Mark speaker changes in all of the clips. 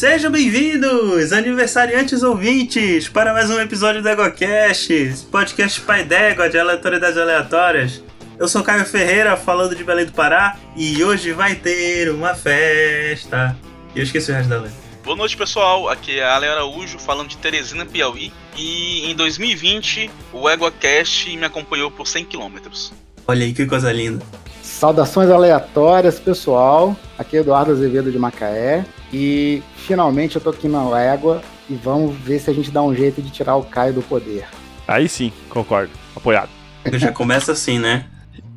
Speaker 1: Sejam bem-vindos, aniversariantes ouvintes, para mais um episódio do EgoCast, podcast pai d'égua de aleatoriedades aleatórias. Eu sou Caio Ferreira, falando de Belém do Pará, e hoje vai ter uma festa. E eu esqueci o resto da letra.
Speaker 2: Boa noite, pessoal. Aqui é Ale Araújo, falando de Teresina, Piauí. E em 2020, o EgoCast me acompanhou por 100 km.
Speaker 1: Olha aí que coisa linda.
Speaker 3: Saudações aleatórias, pessoal. Aqui é Eduardo Azevedo de Macaé. E finalmente eu tô aqui na Égua e vamos ver se a gente dá um jeito de tirar o Caio do poder.
Speaker 4: Aí sim, concordo. Apoiado.
Speaker 1: Já começa assim, né?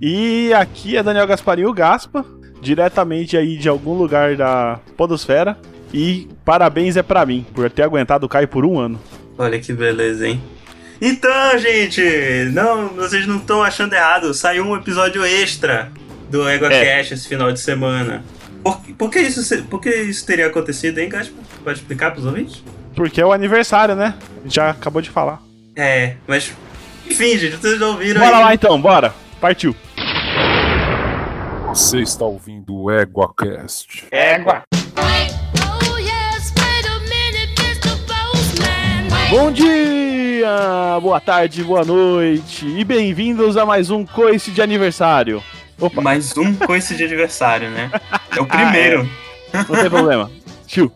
Speaker 4: E aqui é Daniel Gasparinho Gaspa, diretamente aí de algum lugar da Podosfera. E parabéns é pra mim, por ter aguentado o Caio por um ano.
Speaker 1: Olha que beleza, hein? Então, gente, não, vocês não estão achando errado. Saiu um episódio extra do EgoCast é. esse final de semana. Por, por, que isso, por que isso teria acontecido, hein, Gaspa? Pode explicar pros ouvintes?
Speaker 4: Porque é o aniversário, né? A gente já acabou de falar.
Speaker 1: É, mas. Enfim, gente, vocês já ouviram
Speaker 4: Bora aí. lá então, bora. Partiu.
Speaker 5: Você está ouvindo o EguaCast.
Speaker 1: Égua.
Speaker 4: Bom dia, boa tarde, boa noite e bem-vindos a mais um coice de aniversário.
Speaker 1: Opa. Mais um coice de aniversário, né? É o primeiro.
Speaker 4: Ah, é. Não tem problema. Tio.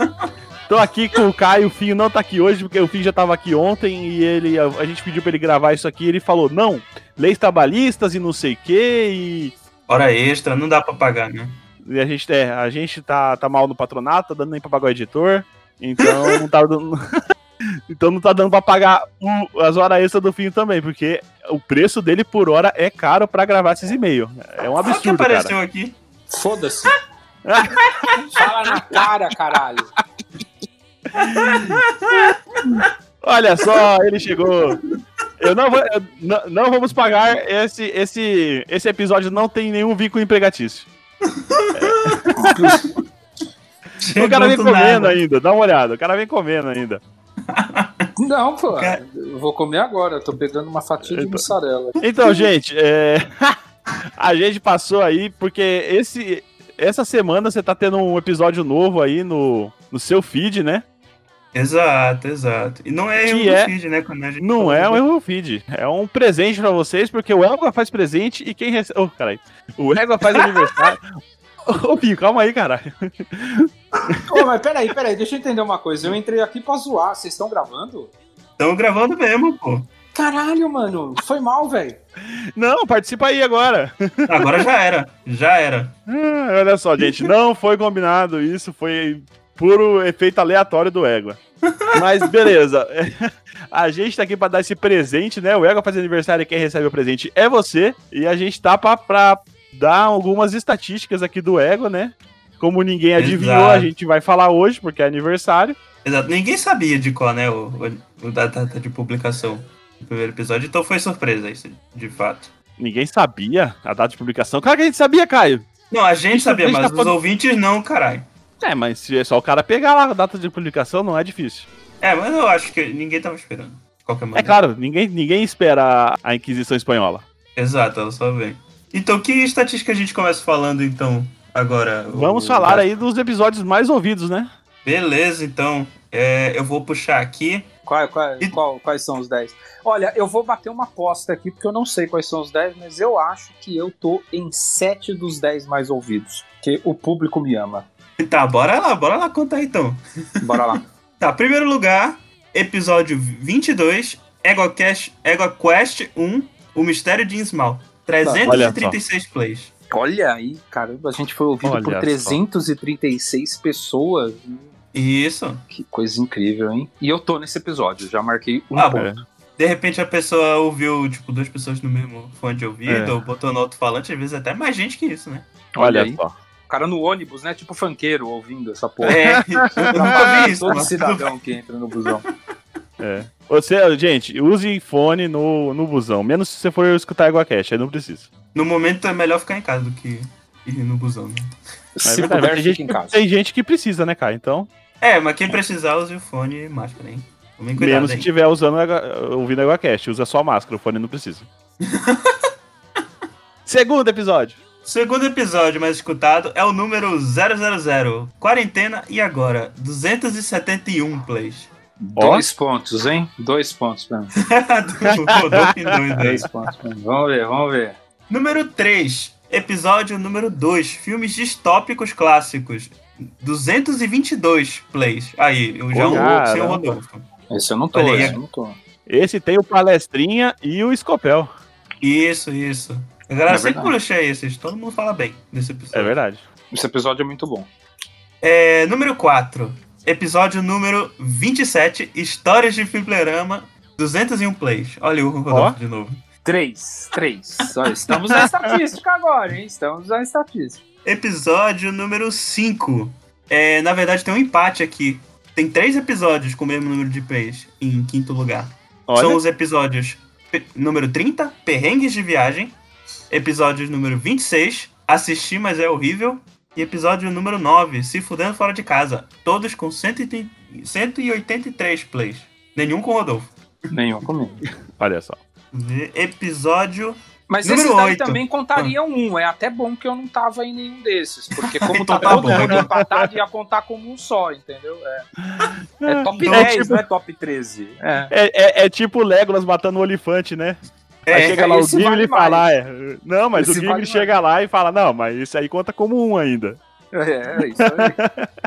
Speaker 4: Tô aqui com o Caio, o Finho não tá aqui hoje, porque o Finho já tava aqui ontem e ele, a, gente pediu pra ele gravar isso aqui e ele falou, não, leis trabalhistas e não sei o que e...
Speaker 1: Hora extra, não dá pra pagar, né?
Speaker 4: E a gente, é, a gente tá, tá mal no patronato, tá dando nem pra pagar o editor, então não tá dando... Então não tá dando pra pagar o, as horas extras do fim também, porque o preço dele por hora é caro pra gravar esses e-mails. É um absurdo,
Speaker 1: o que apareceu
Speaker 4: cara.
Speaker 1: aqui?
Speaker 6: Foda-se. Fala na cara, caralho.
Speaker 4: Olha só, ele chegou. Eu não, vou, eu não, não, vamos pagar esse, esse, esse episódio não tem nenhum vínculo empregatício. É. o cara vem comendo nada. ainda, dá uma olhada, o cara vem comendo ainda.
Speaker 6: Não, pô, eu vou comer agora. Eu tô pegando uma fatia de então, mussarela.
Speaker 4: Então, gente, é... a gente passou aí porque esse essa semana você tá tendo um episódio novo aí no, no seu feed, né?
Speaker 1: Exato, exato. E não é erro é... feed, né?
Speaker 4: não é um erro feed. É um presente pra vocês, porque o Égua faz presente e quem recebe. Oh, caralho. O Égua faz aniversário. Ô, Pio, calma aí, caralho.
Speaker 6: Ô, mas peraí, peraí, deixa eu entender uma coisa. Eu entrei aqui pra zoar. Vocês estão gravando?
Speaker 1: Estamos gravando mesmo, pô.
Speaker 6: Caralho, mano. Foi mal, velho.
Speaker 4: Não, participa aí agora.
Speaker 1: Agora já era. Já era.
Speaker 4: Ah, olha só, gente. Não foi combinado isso. Foi puro efeito aleatório do Égua. Mas beleza. A gente tá aqui pra dar esse presente, né? O Égua faz aniversário e quem recebe o presente é você. E a gente tá pra, pra dar algumas estatísticas aqui do Égua, né? Como ninguém adivinhou, Exato. a gente vai falar hoje, porque é aniversário.
Speaker 1: Exato, ninguém sabia de qual, né? O, o, o data de publicação do primeiro episódio, então foi surpresa isso, de fato.
Speaker 4: Ninguém sabia a data de publicação? Claro que a gente sabia, Caio.
Speaker 1: Não, a gente sabia, mas tá os ouvintes não, caralho.
Speaker 4: É, mas se é só o cara pegar lá a data de publicação, não é difícil.
Speaker 1: É, mas eu acho que ninguém tava esperando. Qualquer
Speaker 4: É claro, ninguém, ninguém espera a Inquisição Espanhola.
Speaker 1: Exato, ela só vem. Então, que estatística a gente começa falando, então, agora?
Speaker 4: Vamos o... falar aí dos episódios mais ouvidos, né?
Speaker 1: Beleza, então. É, eu vou puxar aqui.
Speaker 6: Qual, qual, e... qual, quais são os 10? Olha, eu vou bater uma aposta aqui, porque eu não sei quais são os 10, mas eu acho que eu tô em 7 dos 10 mais ouvidos. Que o público me ama.
Speaker 1: Tá, bora lá, bora lá contar então.
Speaker 6: Bora lá.
Speaker 1: tá, primeiro lugar, episódio 22, EgoCast, EgoQuest 1, O Mistério de Innsmouth. 336 tá, plays.
Speaker 6: Olha aí, caramba, a gente foi ouvido Olha por 336 só. pessoas.
Speaker 1: Isso.
Speaker 6: Que coisa incrível, hein? E eu tô nesse episódio, já marquei um ah, ponto.
Speaker 1: De repente a pessoa ouviu, tipo, duas pessoas no mesmo fone de ouvido, é. ou botou no alto-falante, às vezes até mais gente que isso, né?
Speaker 4: Olha, Olha aí. só.
Speaker 6: O cara no ônibus, né? Tipo funkeiro ouvindo essa porra.
Speaker 1: É, eu nunca vi isso.
Speaker 6: Todo cidadão que entra no busão.
Speaker 4: É. Você, gente, use fone no, no busão, menos se você for escutar Cash, aí não precisa.
Speaker 1: No momento é melhor ficar em casa do que ir no busão, né?
Speaker 4: Se é puder, tem, gente, em casa. tem gente que precisa, né, cara? Então.
Speaker 1: É, mas quem precisar, use o fone e máscara, hein?
Speaker 4: Cuidado, Menos se estiver usando ouvindo a Cash, usa só máscara, o fone não precisa. Segundo episódio.
Speaker 1: Segundo episódio mais escutado é o número 000, Quarentena e Agora, 271 plays.
Speaker 6: Dois pontos, hein? Dois pontos pra mim.
Speaker 1: Do Rodolfo em dois aí.
Speaker 6: Dois pontos pra mim. Vamos ver, vamos ver.
Speaker 1: Número 3, episódio número 2, filmes distópicos clássicos. 222 plays. Aí, eu já um
Speaker 4: cara.
Speaker 1: sem o Rodolfo.
Speaker 6: Esse eu não tô,
Speaker 1: aí.
Speaker 6: esse eu não tô.
Speaker 4: Esse tem o Palestrinha e o Escopel.
Speaker 1: Isso, isso. A galera
Speaker 6: É
Speaker 1: sempre puxa esses, todo mundo fala bem desse episódio.
Speaker 4: É verdade.
Speaker 6: Esse episódio é muito bom.
Speaker 1: É, número 4, episódio número 27, Histórias de Fliperama, 201 plays. Olha o Rodolfo de novo.
Speaker 6: Três, três. Olha, estamos na estatística agora, hein? Estamos na estatística.
Speaker 1: Episódio número 5. É, na verdade, tem um empate aqui. Tem três episódios com o mesmo número de plays em quinto lugar.
Speaker 4: Olha,
Speaker 1: São os episódios número 30, Perrengues de Viagem. Episódio número 26, Assistir, mas é horrível. E episódio número 9, Se Fudendo Fora de Casa. Todos com 130 183 plays. Nenhum com o Rodolfo.
Speaker 6: Nenhum comigo.
Speaker 4: olha só.
Speaker 1: E Episódio.
Speaker 6: Mas
Speaker 1: Número
Speaker 6: esses daí
Speaker 1: oito.
Speaker 6: também contariam um. É até bom que eu não tava em nenhum desses. Porque como
Speaker 1: Então
Speaker 6: tá
Speaker 1: tá
Speaker 6: todo mundo empatado, ia contar como um só, entendeu? É, é top
Speaker 1: Então,
Speaker 6: 10,
Speaker 4: tipo-
Speaker 6: não é top 13. É.
Speaker 4: É, é, é tipo o Legolas matando o olifante, né? Aí
Speaker 1: É,
Speaker 4: chega lá o Gimli
Speaker 6: vale
Speaker 4: e fala,
Speaker 6: mais.
Speaker 4: é, não, mas
Speaker 6: Esse
Speaker 4: o Gimli
Speaker 6: vale
Speaker 4: chega lá e fala, não, mas isso aí conta como um ainda.
Speaker 6: É, é isso aí.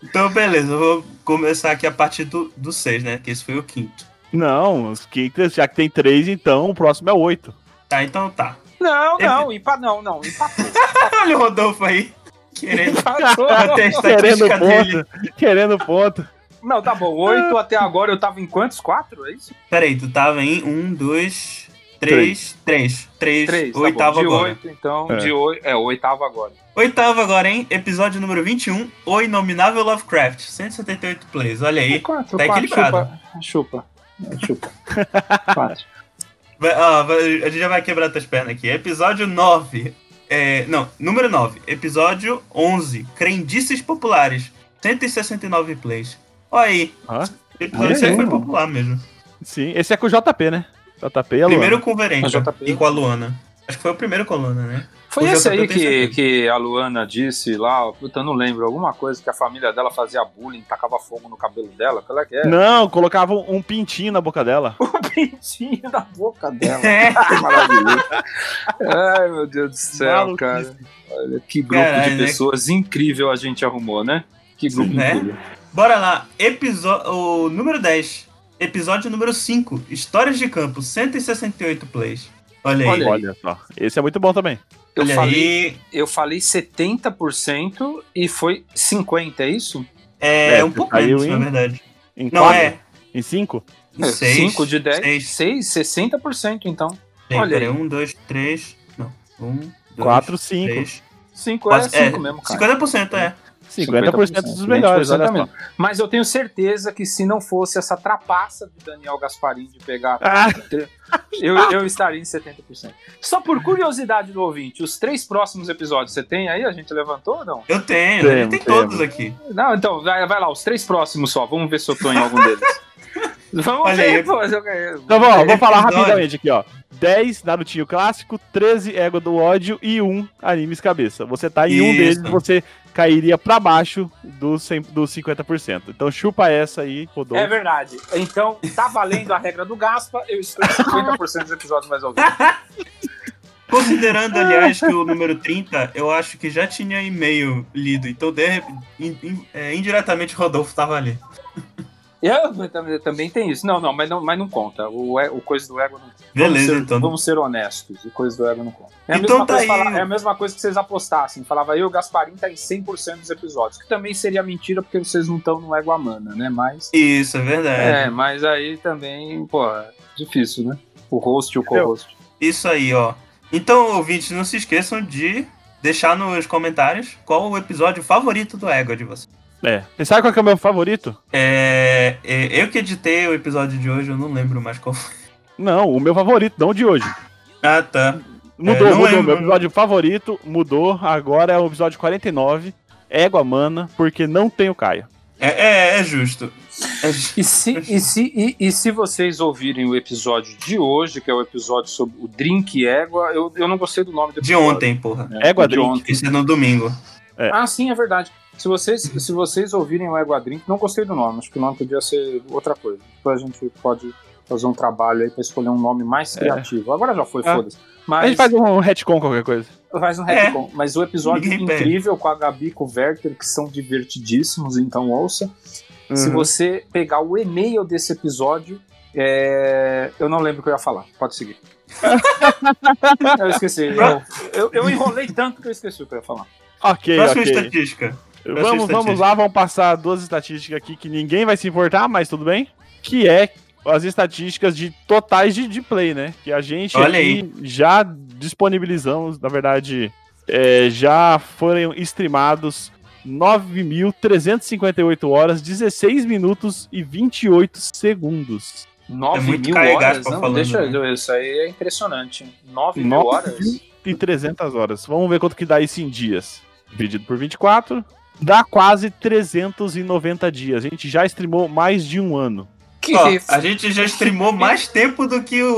Speaker 1: Então, beleza, eu vou começar aqui a partir do, do 6, né? Que esse foi o quinto.
Speaker 4: Não, os quintas, já que tem três, então o próximo é oito.
Speaker 1: Tá, então tá.
Speaker 6: Não, não, empa... não, não, empatou.
Speaker 1: Olha o Rodolfo aí. Querendo
Speaker 4: Querendo
Speaker 1: estatística dele.
Speaker 4: ponto, querendo ponto.
Speaker 6: Não, tá bom. Oito até agora eu tava em quantos? Quatro? É isso?
Speaker 1: Peraí, tu tava em um, dois, três, três. Três.
Speaker 6: Três. tá
Speaker 1: Oitavo
Speaker 6: bom. De
Speaker 1: agora.
Speaker 6: oito, então.
Speaker 4: É.
Speaker 6: De oito. É, o oitavo agora.
Speaker 1: Oitavo agora, hein? Episódio número 21, O Inominável Lovecraft. 178 plays, olha aí.
Speaker 6: Quatro,
Speaker 1: tá
Speaker 6: quatro,
Speaker 1: equilibrado.
Speaker 6: Chupa. Chupa. É, Chupa. Quatro.
Speaker 1: Vai- ó, vai- a gente já vai quebrar tuas pernas aqui. Episódio 9. É, não, número 9. Episódio 11. Crendices Populares. 169 plays. Olha aí.
Speaker 4: Hã?
Speaker 1: Episódio
Speaker 6: aí,
Speaker 1: foi popular mesmo.
Speaker 4: Sim, esse é com o JP, né? JP e a Luana.
Speaker 1: Primeiro com o e com a Luana. Acho que foi o primeiro com a Luana, né?
Speaker 6: Foi
Speaker 1: O
Speaker 6: esse
Speaker 1: JP
Speaker 6: aí que,
Speaker 1: certeza.
Speaker 6: que a Luana disse lá, puta, eu não lembro, alguma coisa que a família dela fazia bullying, tacava fogo no cabelo dela, qual é que é?
Speaker 4: Não, colocava um um pintinho na boca dela.
Speaker 6: O pintinho na boca dela.
Speaker 1: É.
Speaker 6: Que maravilhoso. Ai, meu Deus do céu,
Speaker 4: Maluquice.
Speaker 6: cara. Olha, que grupo
Speaker 1: Caralho,
Speaker 6: de
Speaker 1: né?
Speaker 6: pessoas incrível a gente arrumou, né? Que grupo
Speaker 1: Né?
Speaker 6: incrível.
Speaker 1: Bora lá. Episódio. O número 10. Episódio número 5. Histórias de campo. 168 plays. Olha aí.
Speaker 6: Olha aí.
Speaker 4: Olha só. Esse é muito bom também.
Speaker 6: Eu
Speaker 1: Olha
Speaker 6: falei,
Speaker 1: aí.
Speaker 6: eu falei 70% e foi 50%, é isso?
Speaker 1: É,
Speaker 4: É,
Speaker 1: um pouco
Speaker 4: caiu
Speaker 1: menos,
Speaker 4: em-
Speaker 1: na verdade.
Speaker 4: Em
Speaker 1: Não
Speaker 4: quatro?
Speaker 1: é.
Speaker 4: Em cinco?
Speaker 1: 6.
Speaker 6: 5 de 10?
Speaker 1: Seis.
Speaker 6: 6, 60% então.
Speaker 1: Tem,
Speaker 6: Olha aí.
Speaker 1: 1, 2, 3. Não. 1, 2,
Speaker 4: Quatro, cinco.
Speaker 1: 3.
Speaker 6: 5 é
Speaker 1: Quase-
Speaker 6: 5
Speaker 1: é,
Speaker 6: mesmo, cara.
Speaker 1: 50% é.
Speaker 4: 50% dos melhores, olha só.
Speaker 6: exatamente. Mas eu tenho certeza que se não fosse essa trapaça do Daniel Gasparim de pegar,
Speaker 4: Ah,
Speaker 6: eu, eu estaria em 70%. Só por curiosidade do ouvinte, os três próximos episódios você tem aí? A gente levantou ou não?
Speaker 1: Eu tenho, tem
Speaker 4: temos.
Speaker 1: todos aqui.
Speaker 6: Não, então, vai, vai lá, os três próximos só. Vamos ver se eu tô em algum deles. Vamos
Speaker 1: Olha
Speaker 6: ver,
Speaker 1: aí.
Speaker 6: pô. eu
Speaker 4: Então, vamos, vamos falar rapidamente aqui, ó. 10 Narutinho clássico, 13 Ego do ódio e 1 Animes Cabeça. Você tá em um
Speaker 1: Isso.
Speaker 4: deles, você cairia pra baixo dos, 100 dos 50%. Então chupa essa aí, Rodolfo.
Speaker 6: É verdade. Então, tá valendo a regra do Gaspa, eu estou em 50% dos episódios mais ouvidos.
Speaker 1: Considerando, aliás, que o número 30, eu acho que já tinha e-mail lido. Então, de, in- in- é, indiretamente, o Rodolfo tava ali.
Speaker 6: Eu, também, também tem isso. Não, não, mas não, mas não conta. O, e- o coisa do ego não
Speaker 1: Beleza,
Speaker 6: vamos ser,
Speaker 1: então.
Speaker 6: Vamos ser honestos. O coisa do ego não conta. É a,
Speaker 1: Então
Speaker 6: mesma,
Speaker 1: tá
Speaker 6: coisa
Speaker 1: aí.
Speaker 6: falar- é a mesma coisa que vocês apostassem. Falava eu, o Gasparim tá em 100% dos episódios. Que também seria mentira porque vocês não estão no ego Amana, né? Mas.
Speaker 1: Isso, é verdade.
Speaker 6: É, mas aí também, pô, é difícil, né? O host e o co-host.
Speaker 1: Isso aí, ó. Então, ouvintes, não se esqueçam de deixar nos comentários qual o episódio favorito do Ego de vocês.
Speaker 4: É. Você sabe qual que é o meu favorito?
Speaker 1: É, é, eu que editei o episódio de hoje, eu não lembro mais qual foi.
Speaker 4: Não, o meu favorito, não o de hoje.
Speaker 1: Ah, tá.
Speaker 4: Mudou,
Speaker 1: É,
Speaker 4: mudou.
Speaker 1: é-
Speaker 4: Meu episódio favorito mudou. Agora é o episódio 49. Égua Mana, porque não tem o Caio.
Speaker 1: É, é, é justo.
Speaker 6: E se, e, se, e, e se vocês ouvirem o episódio de hoje, que é o episódio sobre o Drink Égua, eu, eu não gostei do nome do
Speaker 1: De
Speaker 6: episódio.
Speaker 1: ontem, porra.
Speaker 6: É,
Speaker 4: Égua
Speaker 6: de
Speaker 4: Drink.
Speaker 6: ontem.
Speaker 1: Isso é no domingo.
Speaker 4: É.
Speaker 6: Ah, sim, é verdade. Se vocês, se vocês ouvirem o Égua Drink, não gostei do nome, acho que o nome podia ser outra coisa. Depois a gente pode fazer um trabalho aí pra escolher um nome mais criativo. Agora já foi,
Speaker 4: Ah.
Speaker 6: foda-se.
Speaker 4: A
Speaker 6: Mas
Speaker 4: gente faz um retcon, qualquer coisa.
Speaker 6: faz um
Speaker 1: É.
Speaker 6: retcon. Mas o episódio
Speaker 1: Ninguém pede.
Speaker 6: incrível com a Gabi e com o Werther, que são divertidíssimos, então ouça. Se
Speaker 4: Uhum.
Speaker 6: você pegar o e-mail desse episódio, é, eu não lembro o que eu ia falar. Pode seguir. eu esqueci. Eu, eu, eu enrolei tanto que eu esqueci o que eu ia falar.
Speaker 4: Ok,
Speaker 1: Próxima
Speaker 4: ok.
Speaker 1: estatística.
Speaker 4: Vamos, vamos lá, vamos passar duas estatísticas aqui que ninguém vai se importar, mas tudo bem. Que é as estatísticas de totais de, de play, né? Que a gente já disponibilizamos, na verdade, é, já foram streamados 9.358 horas, 16 minutos e 28 segundos.
Speaker 6: 9
Speaker 1: É muito
Speaker 6: mil
Speaker 1: carregado
Speaker 6: horas?
Speaker 1: pra
Speaker 6: Não,
Speaker 1: falando,
Speaker 6: deixa
Speaker 1: né?
Speaker 6: eu Isso aí é impressionante. 9 mil
Speaker 4: Nove
Speaker 6: horas?
Speaker 4: E 300 horas. Vamos ver quanto que dá isso em dias. Dividido por 24, dá quase 390 dias. A gente já streamou mais de um ano.
Speaker 6: Que
Speaker 1: Ó,
Speaker 6: f-
Speaker 1: a gente já streamou mais tempo do que o,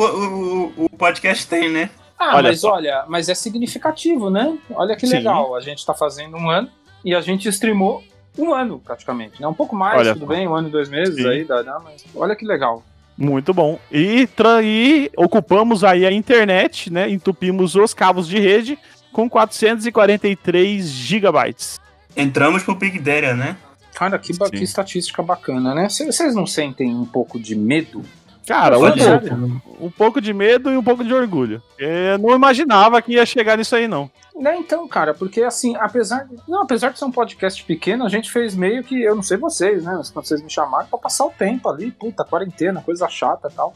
Speaker 1: o, o- podcast tem, né?
Speaker 6: Ah,
Speaker 4: Olha
Speaker 6: mas
Speaker 4: só.
Speaker 6: olha, mas é significativo, né? Olha que
Speaker 4: Sim.
Speaker 6: legal. A gente tá fazendo um ano e a gente streamou um ano, praticamente, né? Um pouco mais,
Speaker 4: Olha
Speaker 6: tudo
Speaker 4: só.
Speaker 6: bem, um ano e dois meses
Speaker 4: Sim.
Speaker 6: aí, dá, dá, mas olha que legal.
Speaker 4: Muito bom. E, e ocupamos aí a internet, né? Entupimos os cabos de rede com 443 gigabytes.
Speaker 1: Entramos pro Big Data, né?
Speaker 6: Cara, que, ba- que estatística bacana, né? Vocês não sentem um pouco de medo?
Speaker 4: Cara, um
Speaker 1: Olha.
Speaker 4: pouco. Um pouco de medo e um pouco de orgulho. Eu não imaginava que ia chegar nisso aí, não.
Speaker 6: Né, então, cara, porque assim, apesar de, não, apesar de ser um podcast pequeno, a gente fez meio que, eu não sei vocês, né, quando vocês me chamaram pra passar o tempo ali, puta, quarentena, coisa chata e tal.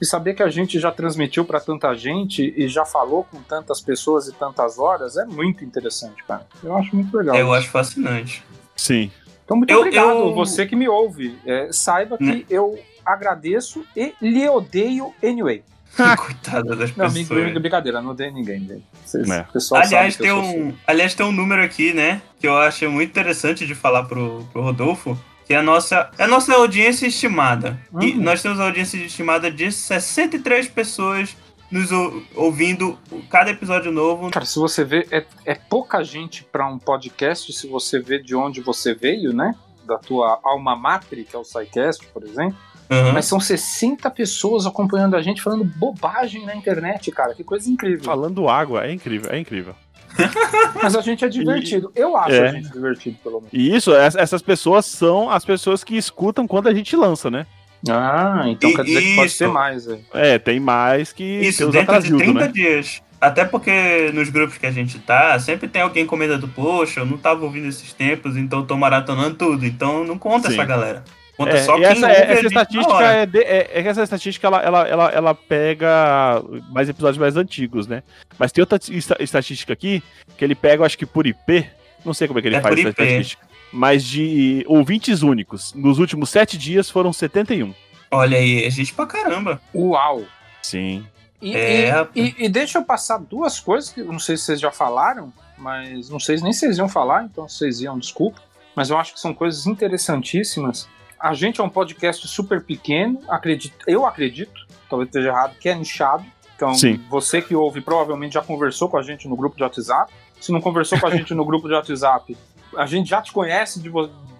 Speaker 6: E saber que a gente já transmitiu pra tanta gente e já falou com tantas pessoas e tantas horas é muito interessante, cara. Eu acho muito legal.
Speaker 1: Eu acho fascinante.
Speaker 4: Sim.
Speaker 6: Então, muito
Speaker 1: Eu-
Speaker 6: obrigado,
Speaker 1: eu-
Speaker 6: você que me ouve. É, saiba que
Speaker 1: Né?
Speaker 6: eu agradeço e lhe odeio anyway.
Speaker 1: Coitada das
Speaker 6: Não,
Speaker 1: pessoas.
Speaker 6: brin- brincadeira, não odeio ninguém. gente. Vocês,
Speaker 4: É.
Speaker 6: pessoal
Speaker 1: Aliás tem,
Speaker 6: sou assim.
Speaker 1: um, aliás, tem um número aqui, né? Que eu acho muito interessante de falar pro, pro Rodolfo. Que é a nossa, é a nossa audiência estimada. E
Speaker 6: Uhum.
Speaker 1: nós temos a audiência estimada de 63 pessoas nos ou- ouvindo cada episódio novo.
Speaker 6: Cara, se você vê, é, é pouca gente pra um podcast, se você vê de onde você veio, né? Da tua alma mater, que é o SciCast, por exemplo.
Speaker 1: Aham.
Speaker 6: Mas são 60 pessoas acompanhando a gente, falando bobagem na internet, cara. Que coisa incrível.
Speaker 4: Falando água, é incrível, é incrível.
Speaker 6: Mas a gente é divertido. Eu acho
Speaker 4: É.
Speaker 6: a gente divertido, pelo menos.
Speaker 4: E isso, ess- essas pessoas são as pessoas que escutam quando a gente lança, né?
Speaker 6: Ah, então
Speaker 1: E-
Speaker 6: quer dizer que pode
Speaker 1: isso.
Speaker 6: ser mais. É.
Speaker 4: É, tem mais que
Speaker 1: Isso, dentro de
Speaker 4: atrasildo,
Speaker 1: 30
Speaker 4: né?
Speaker 1: dias. Até porque nos grupos que a gente tá, sempre tem alguém comentando, poxa, eu não tava ouvindo esses tempos, então eu tô maratonando tudo. Então não conta
Speaker 4: Sim.
Speaker 1: essa galera. Conta
Speaker 4: É,
Speaker 1: só
Speaker 4: e
Speaker 1: quem
Speaker 4: essa,
Speaker 1: ouve
Speaker 4: é- essa estatística é, de- é- é que essa estatística ela, ela, ela, ela pega mais episódios mais antigos, né? Mas tem outra esta- estatística aqui que ele pega, eu acho que por IP, não sei como é que ele
Speaker 1: É
Speaker 4: faz essa
Speaker 1: IP.
Speaker 4: estatística, mas de ouvintes únicos. Nos últimos sete dias foram 71.
Speaker 1: Olha aí, é gente pra caramba.
Speaker 6: Uau!
Speaker 4: Sim.
Speaker 6: E,
Speaker 1: É,
Speaker 6: e- e- e deixa eu passar duas coisas que eu não sei se vocês já falaram, mas não sei nem se vocês iam falar, então se vocês iam, desculpa. Mas eu acho que são coisas interessantíssimas. A gente é um podcast super pequeno, acredito, eu acredito, talvez esteja errado, que é nichado. Então,
Speaker 4: Sim.
Speaker 6: você que ouve provavelmente já conversou com a gente no grupo de WhatsApp. Se não conversou com a gente no grupo de WhatsApp, a gente já te conhece de,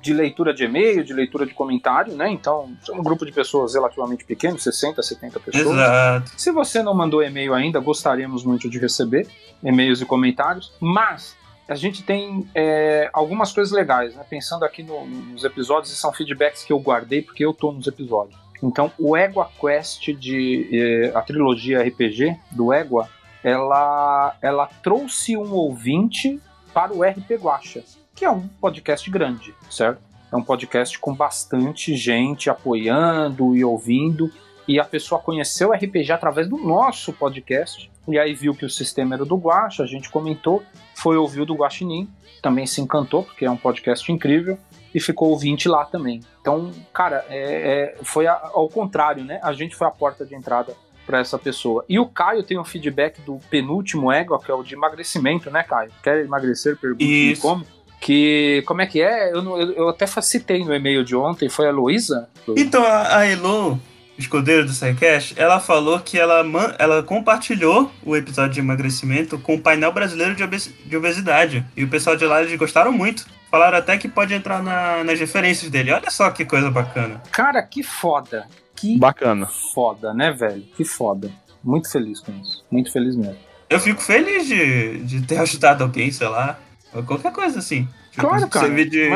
Speaker 6: de leitura de e-mail, de leitura de comentário, né? Então, é um grupo de pessoas relativamente pequeno, 60, 70 pessoas.
Speaker 1: Exato.
Speaker 6: Se você não mandou e-mail ainda, gostaríamos muito de receber e-mails e comentários. Mas a gente tem é, algumas coisas legais, né? Pensando aqui no- nos episódios, e são feedbacks que eu guardei porque eu tô nos episódios. Então, o Égua Quest de eh, a trilogia RPG do Égua, ela, ela trouxe um ouvinte para o RP Guacha, que é um podcast grande, certo? É um podcast com bastante gente apoiando e ouvindo e a pessoa conheceu o RPG através do nosso podcast, e aí viu que o sistema era do Guacha, a gente comentou, foi ouvir o do Guaxinim, também se encantou, porque é um podcast incrível, e ficou ouvinte lá também. Então, cara, é- é- foi a- ao contrário, né? A gente foi a porta de entrada para essa pessoa. E o Caio tem um feedback do penúltimo ego, que é o de emagrecimento, né, Caio? Quer emagrecer? Pergunte
Speaker 1: Isso.
Speaker 6: como. Que, como é que é? Eu, eu, eu até citei no e-mail de ontem, foi a Luísa?
Speaker 1: Então, a, a Elo, escudeiro do SciCast, ela falou que ela, man- ela compartilhou o episódio de emagrecimento com o painel brasileiro de, obes- de obesidade. E o pessoal de lá eles gostaram muito. Falaram até que pode entrar na- nas referências dele. Olha só que coisa bacana.
Speaker 6: Cara, que foda. Que
Speaker 4: Bacana.
Speaker 6: foda, né, velho? Que foda. Muito feliz com isso. Muito feliz mesmo.
Speaker 1: Eu fico feliz de, de ter ajudado alguém, sei lá. Qualquer coisa assim. Tipo,
Speaker 6: Claro, cara.
Speaker 1: Servir de,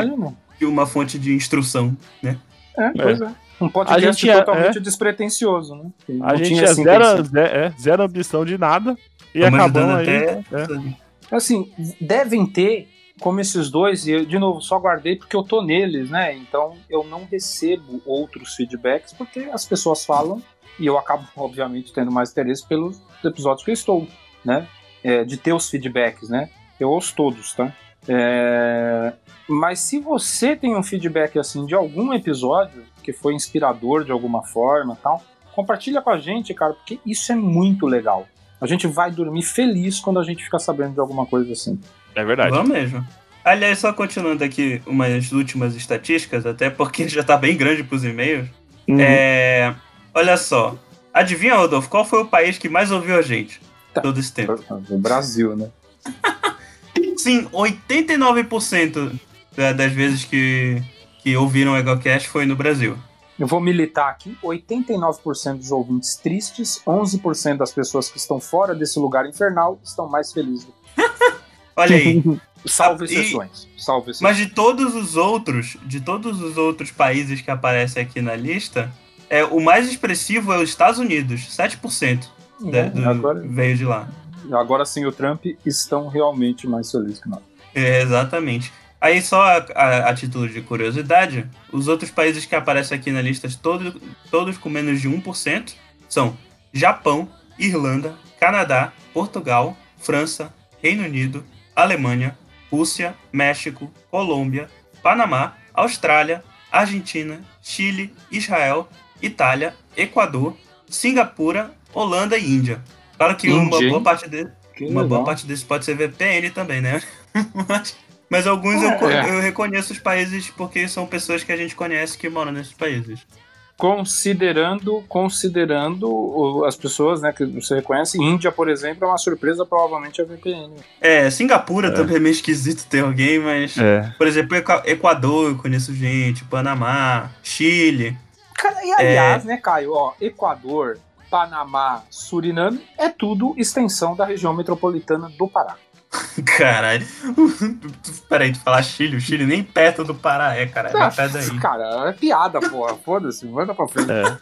Speaker 1: de uma fonte de instrução, né?
Speaker 6: É, pois é. Um podcast
Speaker 4: A gente é-
Speaker 6: totalmente despretensioso, né? Que
Speaker 4: A gente
Speaker 6: tinha
Speaker 4: é
Speaker 6: essa
Speaker 4: zero, é, zero ambição de nada. E acabamos
Speaker 1: ajudando
Speaker 4: aí.
Speaker 1: até-
Speaker 4: é.
Speaker 6: Assim, devem ter, como esses dois, e eu, de novo, só guardei porque eu tô neles, né? Então eu não recebo outros feedbacks porque as pessoas falam e eu acabo, obviamente, tendo mais interesse pelos episódios que eu estou, né? É, de ter os feedbacks, né? Eu ouço todos, tá? É, Mas se você tem um feedback assim de algum episódio que foi inspirador de alguma forma, tal, compartilha com a gente, cara, porque isso é muito legal. A gente vai dormir feliz quando a gente ficar sabendo de alguma coisa assim.
Speaker 4: É verdade.
Speaker 1: Vamos mesmo. Aliás, só continuando aqui umas últimas estatísticas, até porque já tá bem grande pros e-mails.
Speaker 4: Uhum.
Speaker 1: É, olha só. Adivinha, Rodolfo, qual foi o país que mais ouviu a gente
Speaker 6: Tá.
Speaker 1: todo esse tempo?
Speaker 6: O Brasil, né?
Speaker 1: Sim, 89% da- das vezes que, que ouviram o EgoCast foi no Brasil.
Speaker 6: Eu vou militar aqui: 89% dos ouvintes tristes, 11% das pessoas que estão fora desse lugar infernal estão mais felizes.
Speaker 1: Olha aí.
Speaker 6: Salvo
Speaker 1: Ah, e-
Speaker 6: exceções. Salvo exceções.
Speaker 1: Mas de todos os outros, de todos os outros países que aparecem aqui na lista, é, o mais expressivo é os Estados Unidos, 7% da-
Speaker 6: Né?
Speaker 1: do-
Speaker 6: agora,
Speaker 1: veio de lá.
Speaker 6: Agora sim, o Trump estão realmente mais felizes que nós.
Speaker 1: É, exatamente. Aí só a, a- a título de curiosidade, os outros países que aparecem aqui na lista, todos, todos com menos de 1%, são Japão, Irlanda, Canadá, Portugal, França, Reino Unido, Alemanha, Rússia, México, Colômbia, Panamá, Austrália, Argentina, Chile, Israel, Itália, Equador, Singapura, Holanda e Índia. Claro que uma boa parte
Speaker 6: Que
Speaker 1: uma boa parte desse pode ser VPN também, né? mas, mas alguns eu,
Speaker 6: É.
Speaker 1: eu reconheço os países porque são pessoas que a gente conhece que moram nesses países.
Speaker 6: Considerando, considerando as pessoas né, que você reconhece, Índia, por exemplo, é uma surpresa, provavelmente a VPN.
Speaker 1: É, Singapura também é meio esquisito ter alguém, mas.
Speaker 4: É.
Speaker 1: Por exemplo, Equa- Equador eu conheço gente, Panamá, Chile.
Speaker 6: Cara, e aliás, né, Caio, ó, Equador, Panamá, Suriname, é tudo extensão da região metropolitana do Pará.
Speaker 1: Caralho. Peraí, tu falar Chile, o Chile nem perto do Pará é, cara.
Speaker 6: Ah,
Speaker 1: É daí.
Speaker 6: Cara, é piada, porra. Foda-se, manda pra frente.
Speaker 4: É.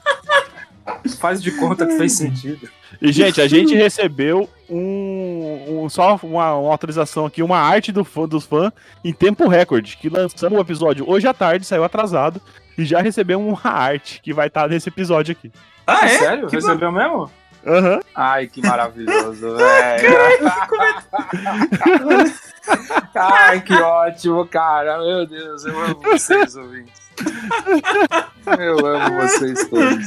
Speaker 6: Faz de conta que fez sentido.
Speaker 4: E, gente, a gente recebeu um, um- só uma, uma autorização aqui, uma arte do fã, dos fãs em tempo recorde, que lançamos o episódio hoje à tarde, saiu atrasado, e já recebemos uma arte que vai estar nesse episódio aqui.
Speaker 1: Ah, é?
Speaker 6: Sério?
Speaker 1: Que
Speaker 6: Recebeu mesmo?
Speaker 4: Aham.
Speaker 6: Ai, que maravilhoso, velho. Ai, que ótimo, cara. Meu Deus, eu amo vocês, ouvintes. Eu amo vocês todos.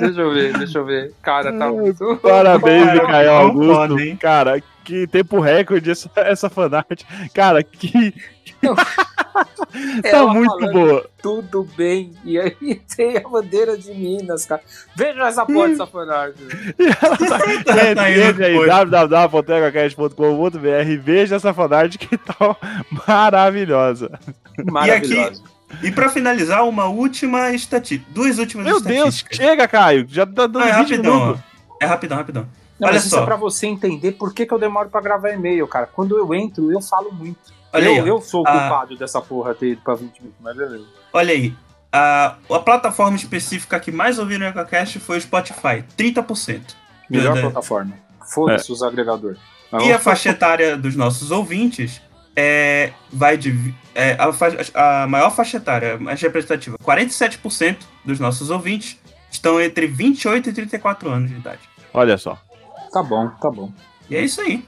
Speaker 6: Deixa eu ver, deixa eu ver. Cara, tá muito.
Speaker 4: Parabéns, Micael
Speaker 1: não
Speaker 4: Augusto. Cara, que tempo recorde essa, essa fanart. Cara, que tá
Speaker 6: Ela
Speaker 4: muito boa.
Speaker 6: Tudo bem. E aí tem a bandeira de Minas, cara. Veja essa porra dessa fanart.
Speaker 4: Gente,
Speaker 1: Tá indo
Speaker 4: entre aí,
Speaker 1: depois.
Speaker 4: www.egocast.com.br veja essa fanart que tá maravilhosa.
Speaker 6: Maravilhoso.
Speaker 1: E pra finalizar, uma última estatística. Duas últimas
Speaker 4: Meu Deus,
Speaker 1: estatísticas.
Speaker 4: chega, Caio. Já tá dando
Speaker 1: Ah, é
Speaker 4: 20
Speaker 1: rapidão. É rapidão, rapidão.
Speaker 6: Não,
Speaker 1: Olha
Speaker 6: mas isso
Speaker 1: só.
Speaker 6: é pra você entender por que, que eu demoro pra gravar e-mail, cara. Quando eu entro, eu falo muito.
Speaker 1: Olha
Speaker 6: eu,
Speaker 1: aí,
Speaker 6: eu sou o
Speaker 1: Ah.
Speaker 6: culpado dessa porra ter ido pra 20 minutos, mas beleza.
Speaker 1: Olha aí. A, a plataforma específica que mais ouviram o EcoCast foi o Spotify, 30%.
Speaker 6: Melhor
Speaker 1: Da-
Speaker 6: plataforma. Foda-se os agregadores.
Speaker 1: E a faixa etária dos nossos ouvintes é, vai de. É, a, a maior faixa etária, mais representativa, 47% dos nossos ouvintes estão entre 28 e 34 anos de idade.
Speaker 4: Olha só.
Speaker 6: Tá bom, tá bom.
Speaker 1: E é isso aí.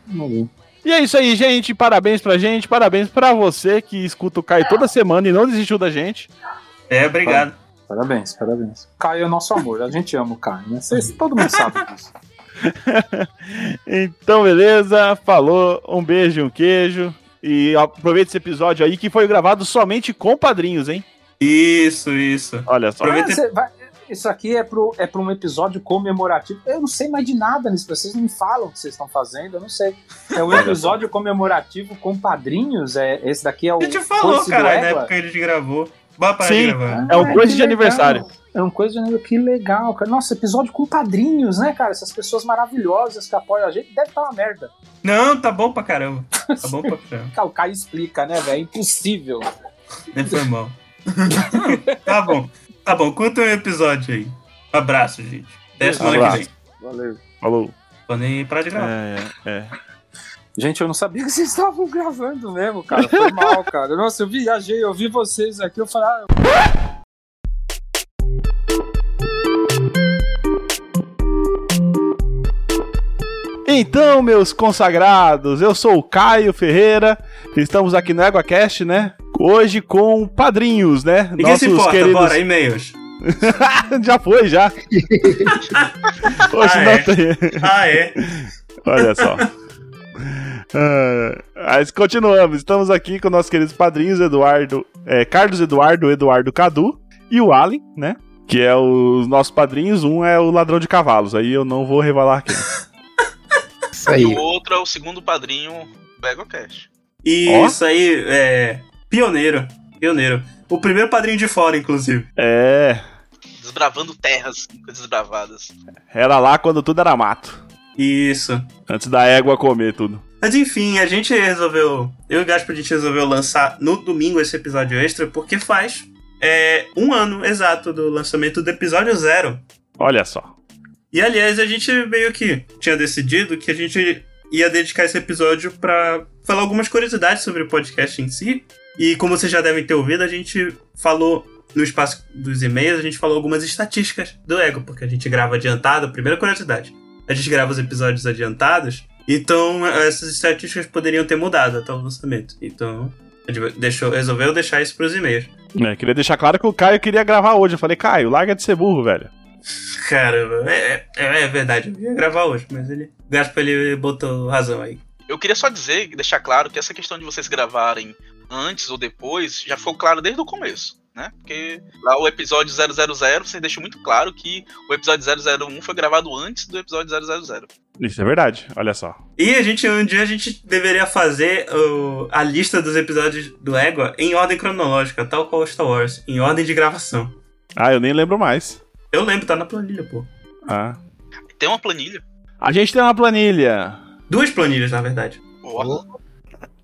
Speaker 4: E é isso aí, gente. Parabéns pra gente. Parabéns pra você que escuta o Caio toda semana e não desistiu da gente.
Speaker 1: É, obrigado.
Speaker 6: Parabéns, parabéns. Caio é nosso amor, a gente ama o Caio, né? Vocês, todo mundo sabe disso.
Speaker 4: Então, beleza. Falou. Um beijo, um queijo. E aproveita esse episódio aí que foi gravado somente com padrinhos, hein?
Speaker 1: Isso, isso.
Speaker 4: Olha só.
Speaker 1: Aproveita-
Speaker 6: Ah, cê vai- isso aqui é pro, é pro um episódio comemorativo. Eu não sei mais de nada nisso. Vocês não me falam o que vocês estão fazendo, eu não sei. É um episódio comemorativo com padrinhos. É, esse daqui é o.
Speaker 1: A gente falou, caralho, na época que a gente gravou. Bora parar
Speaker 4: Sim.
Speaker 1: gravar.
Speaker 4: É um
Speaker 6: Ah,
Speaker 4: coisa de
Speaker 6: legal.
Speaker 4: aniversário.
Speaker 6: É um coisa de aniversário. Que legal, cara. Nossa, episódio com padrinhos, né, cara? Essas pessoas maravilhosas que apoiam a gente. Deve estar uma merda.
Speaker 1: Não, tá bom pra caramba. Tá bom pra caramba.
Speaker 6: Cara, O Caio explica, né, velho? É impossível.
Speaker 1: Nem foi mal. tá bom. Tá bom, conta um episódio aí. Um abraço, gente. Até semana
Speaker 4: Abraço.
Speaker 1: que vem.
Speaker 6: Valeu.
Speaker 4: Falou.
Speaker 1: Podem parar de gravar.
Speaker 4: É, é.
Speaker 6: Gente, eu não sabia que vocês estavam gravando mesmo, cara. Foi mal, cara. Nossa, eu viajei, eu vi vocês aqui, eu falei, ah,
Speaker 4: Então, meus consagrados, eu sou o Caio Ferreira. Estamos aqui no EguaCast, né? Hoje com padrinhos, né?
Speaker 1: Ninguém se importa, bora, e-mails.
Speaker 4: já foi, já. Hoje
Speaker 1: Ah,
Speaker 4: não
Speaker 1: é?
Speaker 4: tem.
Speaker 1: Ah, é?
Speaker 4: Olha só. Ah, mas continuamos. Estamos aqui com nossos queridos padrinhos, Eduardo, é, Carlos Eduardo, Eduardo Cadu e o Allen, né? Que é os nossos padrinhos. Um é o ladrão de cavalos. Aí eu não vou revelar quem.
Speaker 3: Isso
Speaker 2: E
Speaker 3: aí.
Speaker 2: o outro é o segundo padrinho do EgoCast.
Speaker 1: E
Speaker 4: Ó.
Speaker 1: isso aí é. Pioneiro. Pioneiro. O primeiro padrinho de fora, inclusive.
Speaker 4: É.
Speaker 2: Desbravando terras desbravadas.
Speaker 4: Era lá quando tudo era mato.
Speaker 1: Isso.
Speaker 4: Antes da égua comer tudo.
Speaker 1: Mas enfim, a gente resolveu. Eu e o Gaspar, a gente resolveu lançar no domingo esse episódio extra, porque faz é, um ano exato do lançamento do episódio zero.
Speaker 4: Olha só.
Speaker 1: E aliás, a gente meio que tinha decidido que a gente ia dedicar esse episódio pra falar algumas curiosidades sobre o podcast em si. E como vocês já devem ter ouvido, a gente falou no espaço dos e-mails, a gente falou algumas estatísticas do Ego, porque a gente grava adiantado. Primeira curiosidade: a gente grava os episódios adiantados, então essas estatísticas poderiam ter mudado até o lançamento. Então deixou, resolveu deixar isso pros e-mails.
Speaker 4: É, queria deixar claro que o Caio queria gravar hoje. Eu falei, Caio, larga de ser burro, velho.
Speaker 1: Caramba, é, é, é verdade, eu ia gravar hoje, mas ele. O Gaspar ele botou razão aí.
Speaker 2: Eu queria só dizer, deixar claro que essa questão de vocês gravarem antes ou depois já foi claro desde o começo, né? Porque lá o episódio 000, vocês deixam muito claro que o episódio 001 foi gravado antes do episódio 000.
Speaker 4: Isso é verdade, olha só.
Speaker 1: E a gente, um dia a gente deveria fazer o- a lista dos episódios do Égua em ordem cronológica, tal qual Star Wars, em ordem de gravação.
Speaker 4: Ah, eu nem lembro mais.
Speaker 1: Eu lembro, tá na planilha, pô.
Speaker 4: Ah.
Speaker 2: Tem uma planilha.
Speaker 4: A gente tem uma planilha.
Speaker 1: Duas planilhas, na verdade.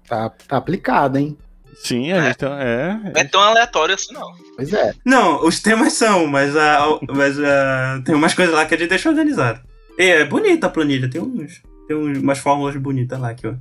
Speaker 3: Tá, tá aplicado, hein?
Speaker 4: Sim, a gente tem. É.
Speaker 2: Não é tão aleatório assim, não.
Speaker 3: Pois é.
Speaker 1: Não, os temas são, mas, a, mas a, tem umas coisas lá que a gente deixou organizado. E é bonita a planilha, tem uns. Tem umas fórmulas bonitas lá aqui, ó.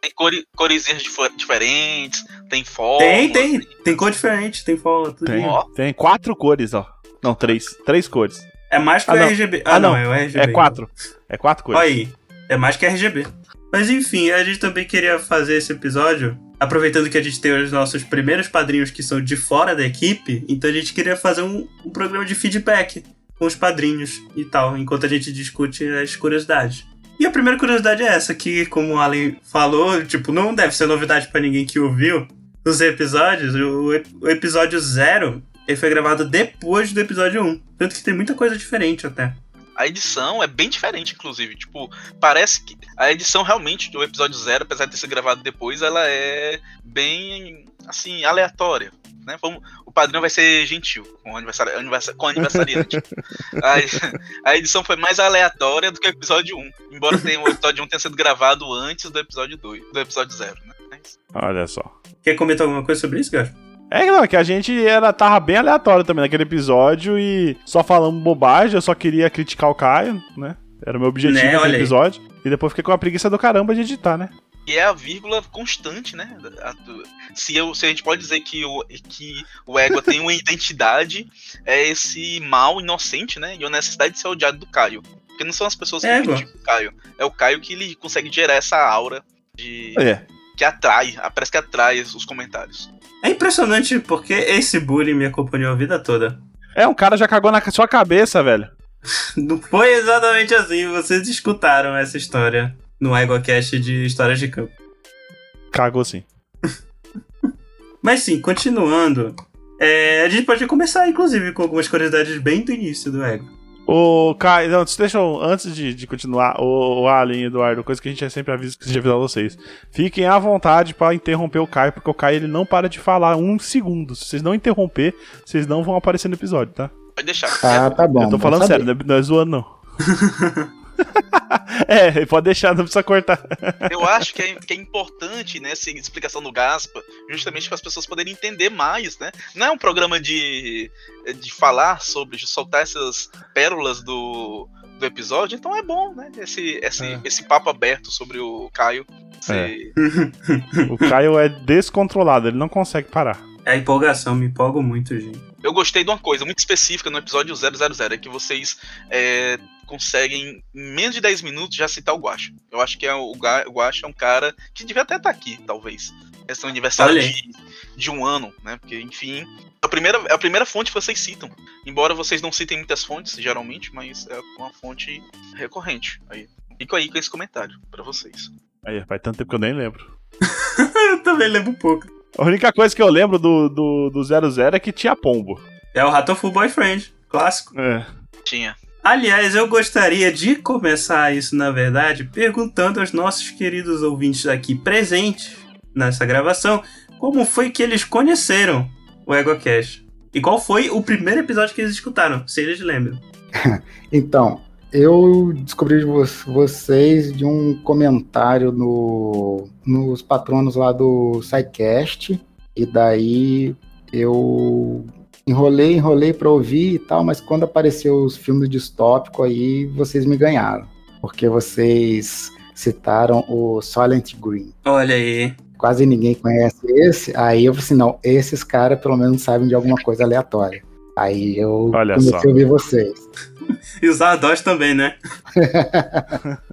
Speaker 2: Tem cores, coresinhas diferentes, tem fotos.
Speaker 1: Tem, tem. Tem cor diferente, tem fórmula, tudo.
Speaker 4: Tem,
Speaker 2: Ó.
Speaker 4: tem quatro cores, ó. Não, três. Três cores.
Speaker 1: É mais que
Speaker 4: Ah,
Speaker 1: o
Speaker 4: não.
Speaker 1: RGB. Ah,
Speaker 4: Ah,
Speaker 1: não,
Speaker 4: não.
Speaker 1: é o RGB.
Speaker 4: É quatro. É quatro cores.
Speaker 1: Aí, é mais que RGB. Mas enfim, a gente também queria fazer esse episódio, aproveitando que a gente tem os nossos primeiros padrinhos que são de fora da equipe, então a gente queria fazer um, um programa de feedback com os padrinhos e tal, enquanto a gente discute as curiosidades. E a primeira curiosidade é essa, que como o Allen falou, tipo, não deve ser novidade pra ninguém que ouviu os episódios, o, o episódio zero ele foi gravado depois do episódio 1. Tanto que tem muita coisa diferente até.
Speaker 2: A edição é bem diferente, inclusive. Tipo, parece que a edição realmente do episódio zero, apesar de ter sido gravado depois, ela é bem, assim, aleatória. Né? Vamos, o padrão vai ser gentil com o aniversari, aniversa- com o aniversariante. a, a edição foi mais aleatória do que o episódio 1. Embora tenha, o episódio 1 tenha sido gravado antes do episódio 2, do episódio 0. Né? Mas,
Speaker 4: Olha só.
Speaker 1: Quer comentar alguma coisa sobre isso, Gaspar?
Speaker 4: É que não, que a gente era, tava bem aleatório também naquele episódio e só falando bobagem, eu só queria criticar o Caio, né? Era o meu objetivo
Speaker 1: Né,
Speaker 4: naquele episódio. E depois fiquei com a preguiça do caramba de editar, né?
Speaker 2: E é a vírgula constante, né? Se, eu, se a gente pode dizer que o, que o ego tem uma identidade, é esse mal inocente, né? E a necessidade de ser odiado do Caio. Porque não são as pessoas que
Speaker 1: Égua.
Speaker 2: criticam o Caio. É o Caio que ele consegue gerar essa aura de.
Speaker 4: É.
Speaker 2: que atrai, parece que atrai os comentários.
Speaker 1: É impressionante porque esse bullying me acompanhou a vida toda.
Speaker 4: É, um cara já cagou na sua cabeça, velho.
Speaker 1: Não foi exatamente assim, vocês escutaram essa história no EgoCast de Histórias de Campo.
Speaker 4: Cagou sim.
Speaker 1: Mas sim, continuando. é, a gente pode começar, inclusive, com algumas curiosidades bem do início do Ego.
Speaker 4: O Kai, não, deixa eu, antes de, de continuar, o, o Alien e Eduardo, coisa que a gente sempre avisa que avisar vocês. Fiquem à vontade pra interromper o Kai, porque o Kai ele não para de falar um segundo. Se vocês não interromper, vocês não vão aparecer no episódio, tá?
Speaker 2: Pode deixar.
Speaker 3: Ah, tá bom.
Speaker 4: eu tô falando sério, não é, não é zoando não. é, pode deixar, não precisa cortar.
Speaker 2: Eu acho que é, que é importante, né, essa explicação do Gaspa, justamente para as pessoas poderem entender mais, né? Não é um programa de, de falar sobre, de soltar essas pérolas do, do episódio, então é bom, né? Esse, esse,
Speaker 4: É.
Speaker 2: esse papo aberto sobre o Caio. ser-
Speaker 4: O Caio é descontrolado, ele não consegue parar.
Speaker 1: É a empolgação, me empolgo muito, gente.
Speaker 2: Eu gostei de uma coisa muito específica no episódio 000, é que vocês é, conseguem, em menos de 10 minutos, já citar o Guacha. Eu acho que é o, Ga- o Guacha é um cara que devia até estar aqui, talvez. Esse é um aniversário de, de um ano, né? Porque, enfim, é a, primeira, é a primeira fonte que vocês citam. Embora vocês não citem muitas fontes, geralmente, mas é uma fonte recorrente. Aí. Fico aí com esse comentário pra vocês.
Speaker 4: Aí, faz tanto tempo que eu nem lembro.
Speaker 1: Eu também lembro um pouco.
Speaker 4: A única coisa que eu lembro do, do, do 00 é que tinha pombo.
Speaker 1: É o Ratofu Boyfriend, clássico.
Speaker 4: É.
Speaker 2: Tinha.
Speaker 1: Aliás, eu gostaria de começar isso, na verdade, perguntando aos nossos queridos ouvintes aqui presentes nessa gravação como foi que eles conheceram o EgoCast. E qual foi o primeiro episódio que eles escutaram, se eles lembram.
Speaker 3: Então, eu descobri de vo- vocês de um comentário no, nos patronos lá do SciCast, e daí eu enrolei, enrolei pra ouvir e tal, mas quando apareceu os filmes distópicos aí, vocês me ganharam. Porque vocês citaram o Silent Green.
Speaker 1: Olha aí.
Speaker 3: Quase ninguém conhece esse. Aí eu falei assim, não, esses caras pelo menos sabem de alguma coisa aleatória. Aí eu
Speaker 4: Olha
Speaker 3: comecei
Speaker 4: só.
Speaker 3: a ouvir vocês.
Speaker 1: E os Zardoz também, né?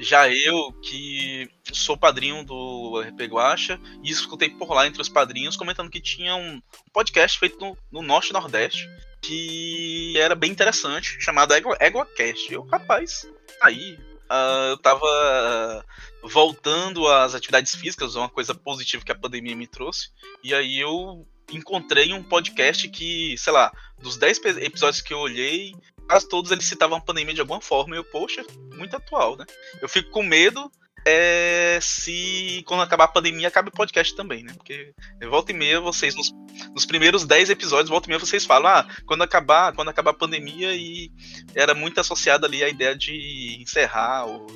Speaker 2: Já eu, que sou padrinho do RP Guacha, e escutei por lá entre os padrinhos comentando que tinha um podcast feito no, no Norte e Nordeste, que era bem interessante, chamado EgoCast. Eu, rapaz, aí, ah, eu tava voltando às atividades físicas, uma coisa positiva que a pandemia me trouxe, e aí eu encontrei um podcast que, sei lá, dos 10 pe- episódios que eu olhei, quase todos eles citavam a pandemia de alguma forma, e eu, poxa, muito atual, né? Eu fico com medo é, se quando acabar a pandemia acabe o podcast também, né? Porque volta e meia vocês, nos, nos primeiros 10 episódios, volta e meia vocês falam, ah, quando acabar, quando acabar a pandemia e era muito associada ali a ideia de encerrar. Ou...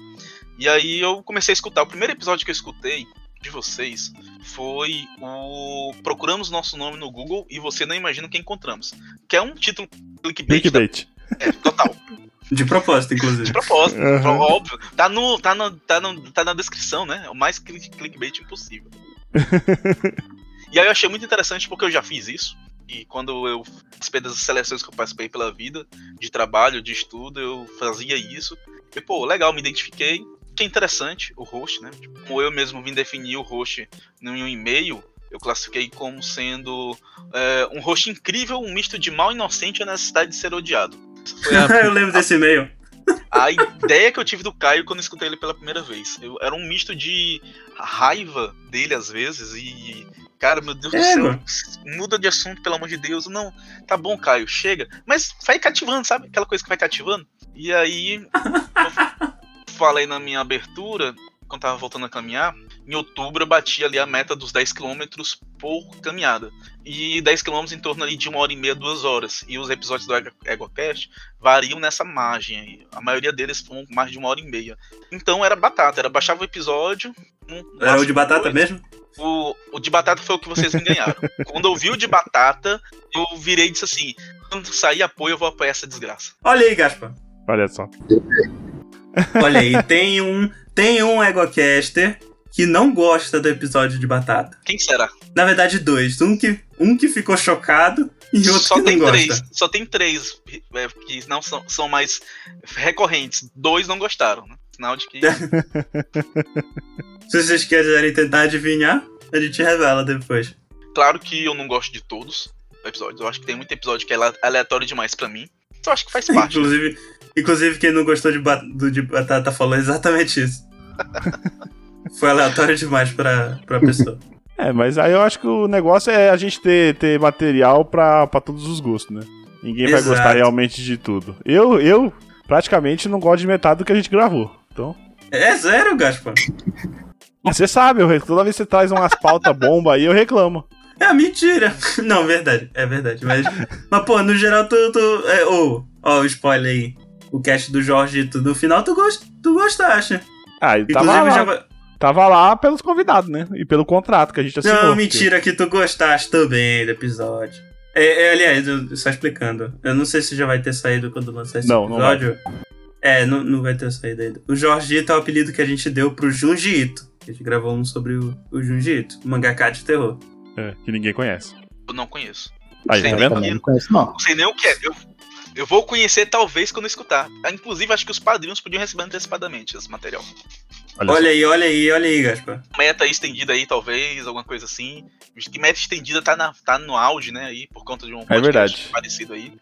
Speaker 2: E aí eu comecei a escutar. O primeiro episódio que eu escutei de vocês foi o Procuramos Nosso Nome no Google e você não imagina o que encontramos. Que é um título clickbait, da-
Speaker 4: Clickbait.
Speaker 2: é, total.
Speaker 1: De propósito,
Speaker 2: De
Speaker 1: inclusive.
Speaker 2: propósito,
Speaker 4: Uhum.
Speaker 2: óbvio. Tá, no, tá, no, tá, no, tá na descrição, né? É o mais click- clickbait impossível. e aí eu achei muito interessante porque eu já fiz isso. E quando eu participei das seleções que eu participei pela vida, de trabalho, de estudo, eu fazia isso. E, pô, legal, me identifiquei. Que é interessante o host, né? Tipo, Como eu mesmo vim definir o host em um e-mail, eu classifiquei como sendo é, um host incrível, um misto de mal inocente e a necessidade de ser odiado. A
Speaker 1: eu lembro desse e-mail.
Speaker 2: a ideia que eu tive do Caio quando escutei ele pela primeira vez. Eu, era um misto de raiva dele às vezes e. Cara, meu Deus do
Speaker 1: É,
Speaker 2: céu,
Speaker 1: mano.
Speaker 2: muda de assunto, pelo amor de Deus. Não, tá bom, Caio, chega. Mas vai cativando, sabe? Aquela coisa que vai cativando. E aí, falei na minha abertura, quando tava voltando a caminhar, em outubro eu bati ali a meta dos 10 km por caminhada. E 10 km em torno ali de uma hora e meia, duas horas. E os episódios do Ego- EgoCast variam nessa margem aí. A maioria deles foram mais de uma hora e meia. Então era batata, era baixava o episódio. um-
Speaker 1: Era o de batata
Speaker 2: dois.
Speaker 1: mesmo?
Speaker 2: O, o de batata foi o que vocês me ganharam. Quando eu vi o de batata, eu virei e disse assim: quando sair apoio, eu vou apoiar essa desgraça.
Speaker 1: Olha aí, Gaspa.
Speaker 4: Olha só.
Speaker 1: Olha aí, tem um, tem um EgoCaster que não gosta do episódio de batata.
Speaker 2: Quem será?
Speaker 1: Na verdade, dois. Um que, um que ficou chocado e outro
Speaker 2: Só
Speaker 1: que
Speaker 2: tem
Speaker 1: não
Speaker 2: três.
Speaker 1: gosta.
Speaker 2: Só tem três é, que não são, são mais recorrentes. Dois não gostaram. Né? Sinal de que.
Speaker 1: Se vocês quiserem tentar adivinhar, a gente revela depois.
Speaker 2: Claro que eu não gosto de todos os episódios. Eu acho que tem muito episódio que é ale- aleatório demais pra mim. Então eu acho que faz parte.
Speaker 1: Inclusive, inclusive, quem não gostou de, do de batata falou exatamente isso. Foi aleatório demais pra, pra pessoa.
Speaker 4: É, mas aí eu acho que o negócio é a gente ter, ter material pra, pra todos os gostos, né? Ninguém vai
Speaker 1: Exato.
Speaker 4: gostar realmente de tudo. Eu, eu praticamente não gosto de metade do que a gente gravou. Então,
Speaker 1: É sério, Gaspar?
Speaker 4: você sabe, eu, toda vez que você traz umas pautas bomba aí, eu reclamo.
Speaker 1: É mentira. Não, verdade. É verdade. Mas, mas pô, no geral, tu. tu é, ô, ó, o spoiler aí. O cast do Jorgito. No final, tu, gost, tu gostaste.
Speaker 4: Ah, ele tava lá,
Speaker 1: já
Speaker 4: tava lá pelos convidados, né? E pelo contrato que a gente assinou.
Speaker 1: Não,
Speaker 4: porque-
Speaker 1: mentira, que tu gostaste também do episódio. É, é, aliás, eu, só explicando. Eu não sei se já vai ter saído quando lançar esse
Speaker 4: Não, não vai.
Speaker 1: episódio. É, não, não vai ter saído ainda. O Jorgito é o apelido que a gente deu pro Junji Ito. A gente gravou um sobre o, o Junji Ito, o mangaka de terror.
Speaker 4: É, que ninguém conhece.
Speaker 2: Eu não conheço.
Speaker 4: Aí, tá vendo?
Speaker 3: não conheço, não.
Speaker 2: Não sei nem o que é. Eu, eu vou conhecer talvez quando eu escutar. Ah, Inclusive, acho que os padrinhos podiam receber antecipadamente esse material.
Speaker 4: Olha,
Speaker 1: Olha aí, olha aí, olha aí, Gaspar.
Speaker 2: Meta estendida aí, talvez, alguma coisa assim. Que meta estendida tá, na, tá no auge, né? Aí, por conta de um podcast
Speaker 4: É verdade.
Speaker 2: parecido aí.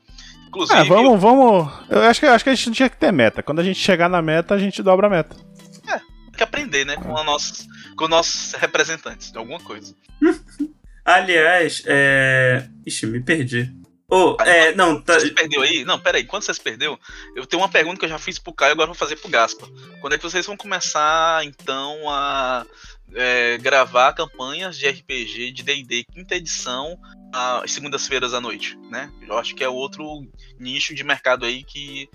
Speaker 2: Inclusive,
Speaker 4: Ah, vamos, vamos. Eu acho que, acho que a gente não tinha que ter meta. Quando a gente chegar na meta, a gente dobra a meta.
Speaker 2: tem que aprender, né? Com, a nossos, com nossos representantes de alguma coisa.
Speaker 1: Aliás, é. Ixi, me perdi. Ô, é, não, tá.
Speaker 2: Você se perdeu aí? Não, peraí. Quando você se perdeu, eu tenho uma pergunta que eu já fiz pro Caio, agora vou fazer pro Gaspa. Quando é que vocês vão começar, então, a é, gravar campanhas de RPG de D&D quinta edição segundas-feiras à noite, né? Eu acho que é outro nicho de mercado aí que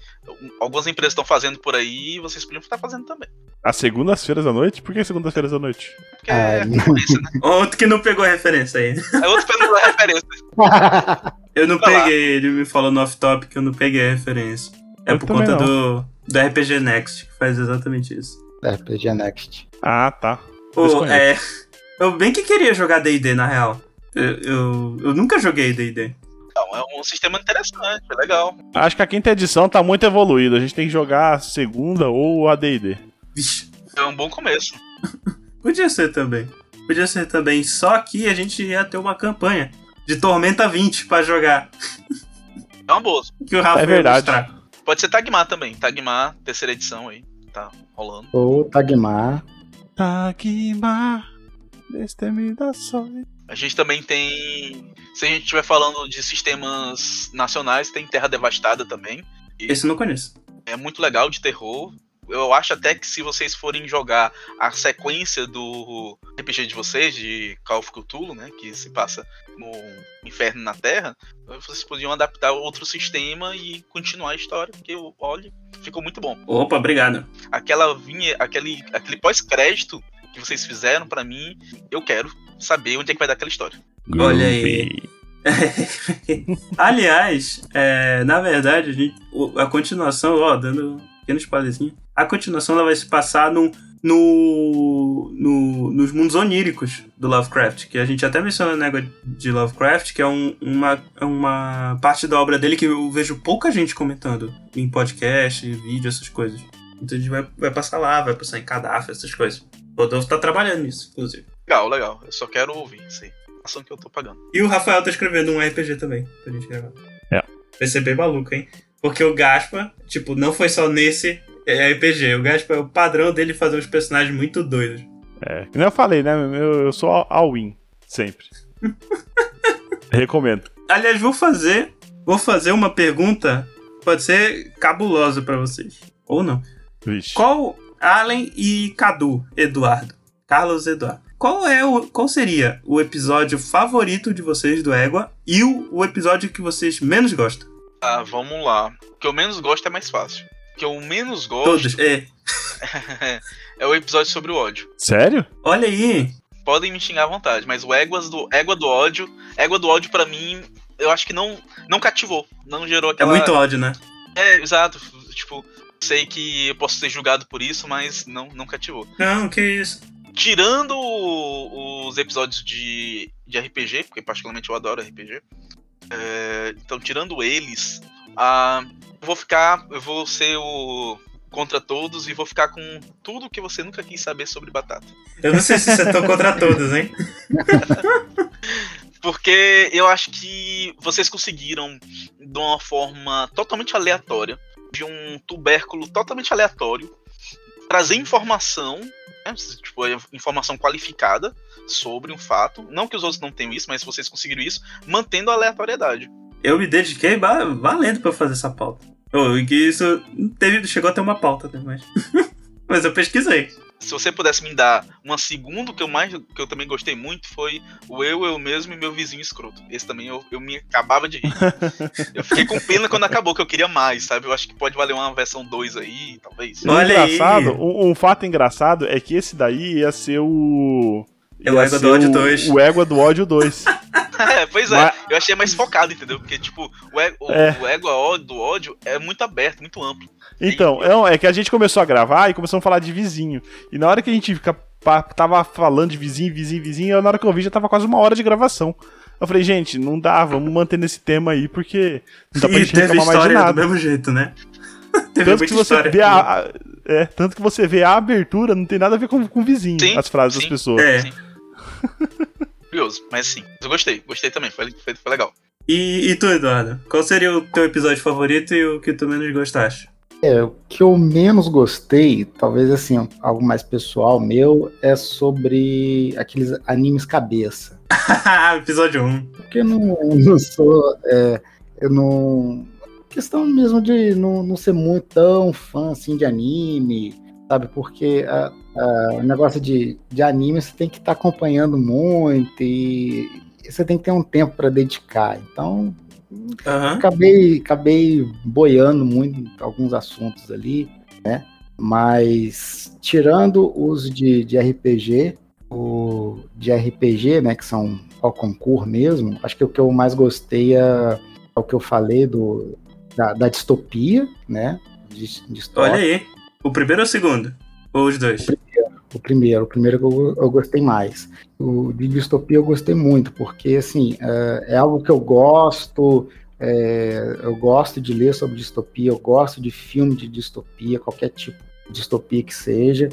Speaker 2: algumas empresas estão fazendo por aí e vocês podiam estar fazendo também.
Speaker 4: Às segundas-feiras à noite? Por que segundas-feiras à noite?
Speaker 2: Porque
Speaker 3: Ah,
Speaker 2: é referência, né?
Speaker 1: Outro que não pegou a referência aí.
Speaker 2: É outro pelo da referência.
Speaker 1: Eu não peguei, ele me falou no off-topic que eu não peguei a referência. É
Speaker 4: Eu
Speaker 1: por conta
Speaker 4: não.
Speaker 1: do, do RPG Next, que faz exatamente isso.
Speaker 3: RPG Next.
Speaker 4: Ah, tá. Desconheço.
Speaker 1: é. Eu bem que queria jogar DD, na real. Eu, eu, eu nunca joguei DD.
Speaker 2: Então, é um sistema interessante, é legal.
Speaker 4: Acho que a quinta edição tá muito evoluída. A gente tem que jogar a segunda ou a D&D.
Speaker 1: Vixe,
Speaker 2: É um bom começo.
Speaker 1: podia ser também. Podia ser também, só que a gente ia ter uma campanha de Tormenta 20 pra jogar.
Speaker 2: É uma boa.
Speaker 1: Que o Rafa
Speaker 4: É verdade.
Speaker 1: mostrar.
Speaker 2: Pode ser Tagmar também. Tagmar, terceira edição aí. Tá rolando.
Speaker 3: Ou Tagmar.
Speaker 4: Tagmar, destemidações.
Speaker 2: A gente também tem. Se a gente estiver falando de sistemas nacionais, tem Terra Devastada também.
Speaker 1: Esse eu não conheço.
Speaker 2: É muito legal de terror. Eu acho até que se vocês forem jogar a sequência do RPG de vocês, de Call of Cthulhu, né? Que se passa no Inferno na Terra, vocês podiam adaptar outro sistema e continuar a história, porque olha, ficou muito bom.
Speaker 1: Opa, obrigado.
Speaker 2: aquela vinha, aquele, aquele pós-crédito que vocês fizeram pra mim, eu quero saber onde é que vai dar aquela história.
Speaker 1: Olha aí. Aliás, é, na verdade, a, gente- a continuação, ó, dando um pequeno spoilerzinho, a continuação ela vai se passar no, no, no- nos mundos oníricos do Lovecraft, que a gente até menciona na negócio de Lovecraft, que é um- uma, é uma parte da obra dele que eu vejo pouca gente comentando em podcast, vídeo, essas coisas. Então a gente vai, vai passar lá, vai passar em cadáver, essas coisas. O Rodolfo tá trabalhando nisso, inclusive.
Speaker 2: Legal, legal. Eu só quero ouvir isso aí. Ação que eu tô pagando.
Speaker 1: E o Rafael tá escrevendo um RPG também, pra gente gravar.
Speaker 4: É.
Speaker 1: Vai ser bem maluco, hein? Porque o Gaspa, tipo, não foi só nesse RPG. O Gaspa é o padrão dele fazer uns personagens muito doidos.
Speaker 4: É, que nem eu falei, né? Eu, eu sou all-in, sempre. Recomendo.
Speaker 1: Aliás, vou fazer. Vou fazer uma pergunta. Pode ser cabulosa pra vocês. Ou não.
Speaker 4: Vixe.
Speaker 1: Qual Allen e Cadu, Eduardo? Carlos Eduardo. Qual é o. Qual seria o episódio favorito de vocês do Égua e o, o episódio que vocês menos gostam?
Speaker 2: Ah, vamos lá. O que eu menos gosto é mais fácil. O que eu menos gosto
Speaker 1: Todos. É.
Speaker 2: é o episódio sobre o ódio.
Speaker 4: Sério?
Speaker 1: Olha aí.
Speaker 2: Podem me xingar à vontade, mas o Éguas do, Égua do ódio, Égua do ódio pra mim, eu acho que não, não cativou. Não gerou
Speaker 1: É
Speaker 2: aquela.
Speaker 1: muito ódio, né?
Speaker 2: É, exato. Tipo, sei que eu posso ser julgado por isso, mas não, não cativou.
Speaker 1: Não, que isso.
Speaker 2: Tirando os episódios de, de RPG, porque particularmente eu adoro RPG. é, então, tirando eles, ah, eu vou ficar. Eu vou ser o contra todos e vou ficar com tudo que você nunca quis saber sobre batata.
Speaker 1: Eu não sei se você tão contra todos, hein?
Speaker 2: Porque eu acho que vocês conseguiram, de uma forma totalmente aleatória, de um tubérculo totalmente aleatório, trazer informação? Tipo, é informação qualificada sobre um fato. Não que os outros não tenham isso, mas vocês conseguiram isso, mantendo a aleatoriedade.
Speaker 1: Eu me dediquei valendo pra fazer essa pauta. Que isso teve, chegou a ter uma pauta, né? Mas, mas eu pesquisei.
Speaker 2: Se você pudesse me dar uma segunda, que eu mais que eu também gostei muito foi o Eu, Eu Mesmo e Meu Vizinho Escroto. Esse também eu, eu me acabava de rir. eu fiquei com pena quando acabou, que eu queria mais, sabe? Eu acho que pode valer uma versão 2 aí, talvez.
Speaker 4: O
Speaker 1: Olha aí.
Speaker 4: engraçado, um, um fato engraçado é que esse daí ia ser o.
Speaker 1: É o Égua do Ódio
Speaker 4: o-
Speaker 1: 2.
Speaker 4: O Égua do Ódio 2.
Speaker 2: É, pois é,
Speaker 4: Mas-
Speaker 2: eu achei mais focado, entendeu? Porque, tipo, o,
Speaker 4: É.
Speaker 2: o ó- do ódio é muito aberto, muito amplo.
Speaker 4: Então, é, é que a gente começou a gravar e começamos a falar de vizinho. E na hora que a gente fica, tava falando de vizinho, vizinho, vizinho, na hora que eu vi já tava quase uma hora de gravação. Eu falei, gente, não dá, vamos manter nesse tema aí, porque não dá pra
Speaker 1: e
Speaker 4: gente
Speaker 1: teve
Speaker 4: reclamar mais de
Speaker 1: história do
Speaker 4: nada.
Speaker 1: mesmo jeito, né? teve
Speaker 4: Tanto que você
Speaker 1: história.
Speaker 4: vê a, a- é, tanto que você vê a abertura, não tem nada a ver com, com o vizinho,
Speaker 2: Sim,
Speaker 4: as frases
Speaker 2: sim.
Speaker 4: das pessoas.
Speaker 1: É.
Speaker 2: Sim. Curioso, mas sim. Eu gostei, gostei também, foi, foi, foi legal.
Speaker 1: E, e tu, Eduardo? Qual seria o teu episódio favorito e o que tu menos gostaste?
Speaker 3: É, o que eu menos gostei, talvez assim, algo mais pessoal meu, é sobre aqueles animes cabeça.
Speaker 1: episódio 1.
Speaker 3: Porque eu não, não sou. é, eu não. Questão mesmo de não, não ser muito tão fã assim de anime, sabe? Porque a- a- o negócio de, de anime você tem que estar acompanhando muito e você tem que ter um tempo para dedicar. Então,
Speaker 1: Aham.
Speaker 3: acabei, acabei boiando muito alguns assuntos ali, né? Mas tirando os de, de RPG, o de RPG, né, que são ao concurso mesmo, acho que o que eu mais gostei é, é o que eu falei do, da, da distopia, né? De, distópica.
Speaker 1: Olha aí. O primeiro ou o segundo? Ou os dois?
Speaker 3: O primeiro, o primeiro que eu, eu gostei mais. O de distopia eu gostei muito, porque assim, é, é algo que eu gosto, é, eu gosto de ler sobre distopia, eu gosto de filme de distopia, qualquer tipo de distopia que seja.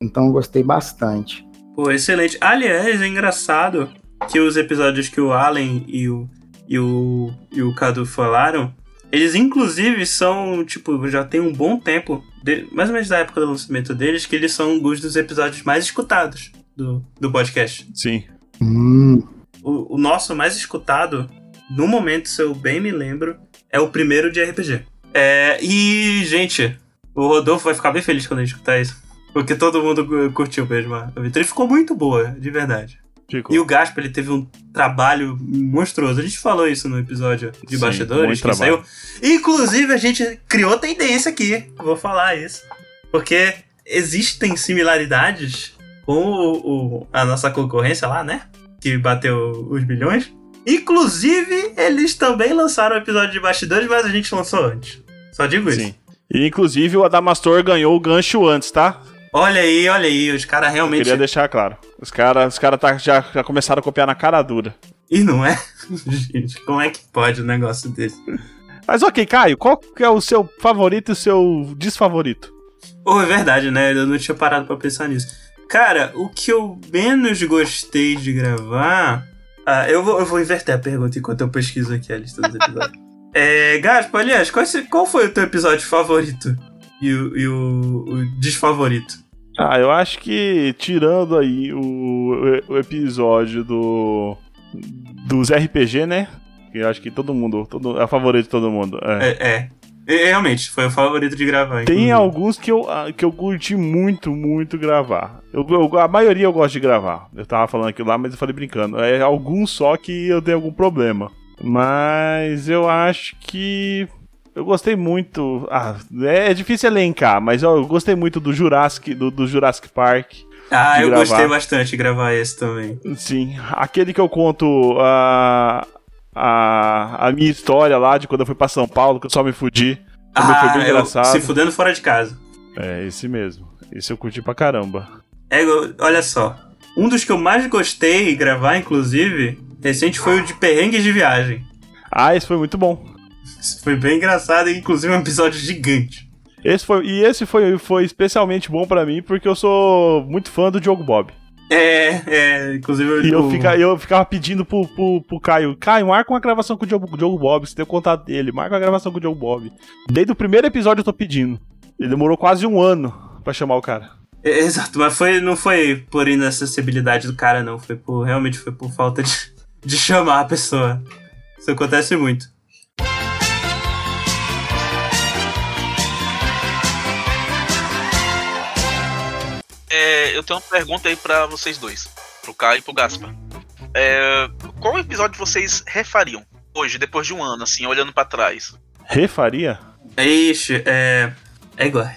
Speaker 3: Então eu gostei bastante.
Speaker 1: Pô, excelente. Aliás, é engraçado que os episódios que o Allen e o, e o, e o Cadu falaram, eles inclusive são, tipo, já tem um bom tempo, de- mais ou menos da época do lançamento deles, que eles são alguns dos episódios mais escutados do, do podcast.
Speaker 4: Sim.
Speaker 3: Hum,
Speaker 1: O, o nosso mais escutado, no momento, se eu bem me lembro, é o primeiro de RPG. É, e, gente, o Rodolfo vai ficar bem feliz quando a gente escutar isso. Porque todo mundo cu- curtiu mesmo a a vitória. Ficou muito boa, de verdade.
Speaker 4: Ficou.
Speaker 1: E o Gaspa, ele teve um trabalho monstruoso. A gente falou isso no episódio de
Speaker 4: Sim,
Speaker 1: bastidores que
Speaker 4: trabalho.
Speaker 1: saiu. Inclusive, a gente criou tendência aqui. Vou falar isso. Porque existem similaridades com o, o- a nossa concorrência lá, né? Que bateu os bilhões. Inclusive, eles também lançaram o episódio de bastidores, mas a gente lançou antes. Só digo isso.
Speaker 4: Sim. E inclusive o Adamastor ganhou o gancho antes, tá?
Speaker 1: Olha aí, olha aí. Os caras realmente.
Speaker 4: Queria deixar claro. Os caras os cara tá, já, já começaram a copiar na cara dura.
Speaker 1: E não é? gente, como é que pode um negócio desse?
Speaker 4: Mas ok, Caio, qual que é o seu favorito e o seu desfavorito?
Speaker 1: Pô, é verdade, né? Eu não tinha parado pra pensar nisso. Cara, o que eu menos gostei de gravar. Ah, eu vou, eu vou inverter a pergunta enquanto eu pesquiso aqui a lista dos episódios. é, Gaspa, aliás, qual, qual foi o teu episódio favorito? E o, e o, o desfavorito?
Speaker 4: Ah, eu acho que tirando aí o, o episódio do dos RPG, né? Que eu acho que todo mundo, todo, é o favorito de todo mundo. é.
Speaker 1: É, é. É, Realmente, foi o favorito de gravar.
Speaker 4: Tem
Speaker 1: inclusive.
Speaker 4: alguns que eu, ah, que eu curti muito, muito gravar. Eu, eu- a maioria eu gosto de gravar. Eu tava falando aquilo lá, mas eu falei brincando. É alguns só que eu tenho algum problema. Mas eu acho que. Eu gostei muito. Ah, é, é difícil elencar, mas eu, gostei muito do Jurassic, do, do Jurassic Park.
Speaker 1: Ah, eu
Speaker 4: gravar.
Speaker 1: gostei bastante de gravar esse também.
Speaker 4: Sim, aquele que eu conto a, a, a minha história lá de quando eu fui pra São Paulo, que eu só me fudi. Também foi bem
Speaker 1: eu-
Speaker 4: engraçado.
Speaker 1: Se fudendo fora de casa.
Speaker 4: É, esse mesmo. Esse eu curti pra caramba.
Speaker 1: É, olha só. Um dos que eu mais gostei de gravar, inclusive, recente, foi o de perrengues de viagem.
Speaker 4: Ah, esse foi muito bom.
Speaker 1: Isso foi bem engraçado e, inclusive, um episódio gigante.
Speaker 4: Esse foi, e esse foi, foi especialmente bom pra mim porque eu sou muito fã do Diogo Bob.
Speaker 1: É, é, inclusive...
Speaker 4: E eu, fica, eu ficava pedindo pro, pro, pro Caio: Caio, marca uma gravação com o Diogo, Diogo Bob. Você tem o contato dele, marca uma gravação com o Diogo Bob. Desde o primeiro episódio eu tô pedindo. Ele demorou quase um ano pra chamar o cara.
Speaker 1: É, Exato, mas foi, não foi por inacessibilidade do cara, não. Foi por. Realmente foi por falta de, de chamar a pessoa. Isso acontece muito.
Speaker 2: É, eu tenho uma pergunta aí pra vocês dois, pro Caio e pro Gaspar. É, qual episódio vocês refariam hoje, depois de um ano, assim, olhando pra trás?
Speaker 4: Refaria?
Speaker 1: Ixi, é. É igual.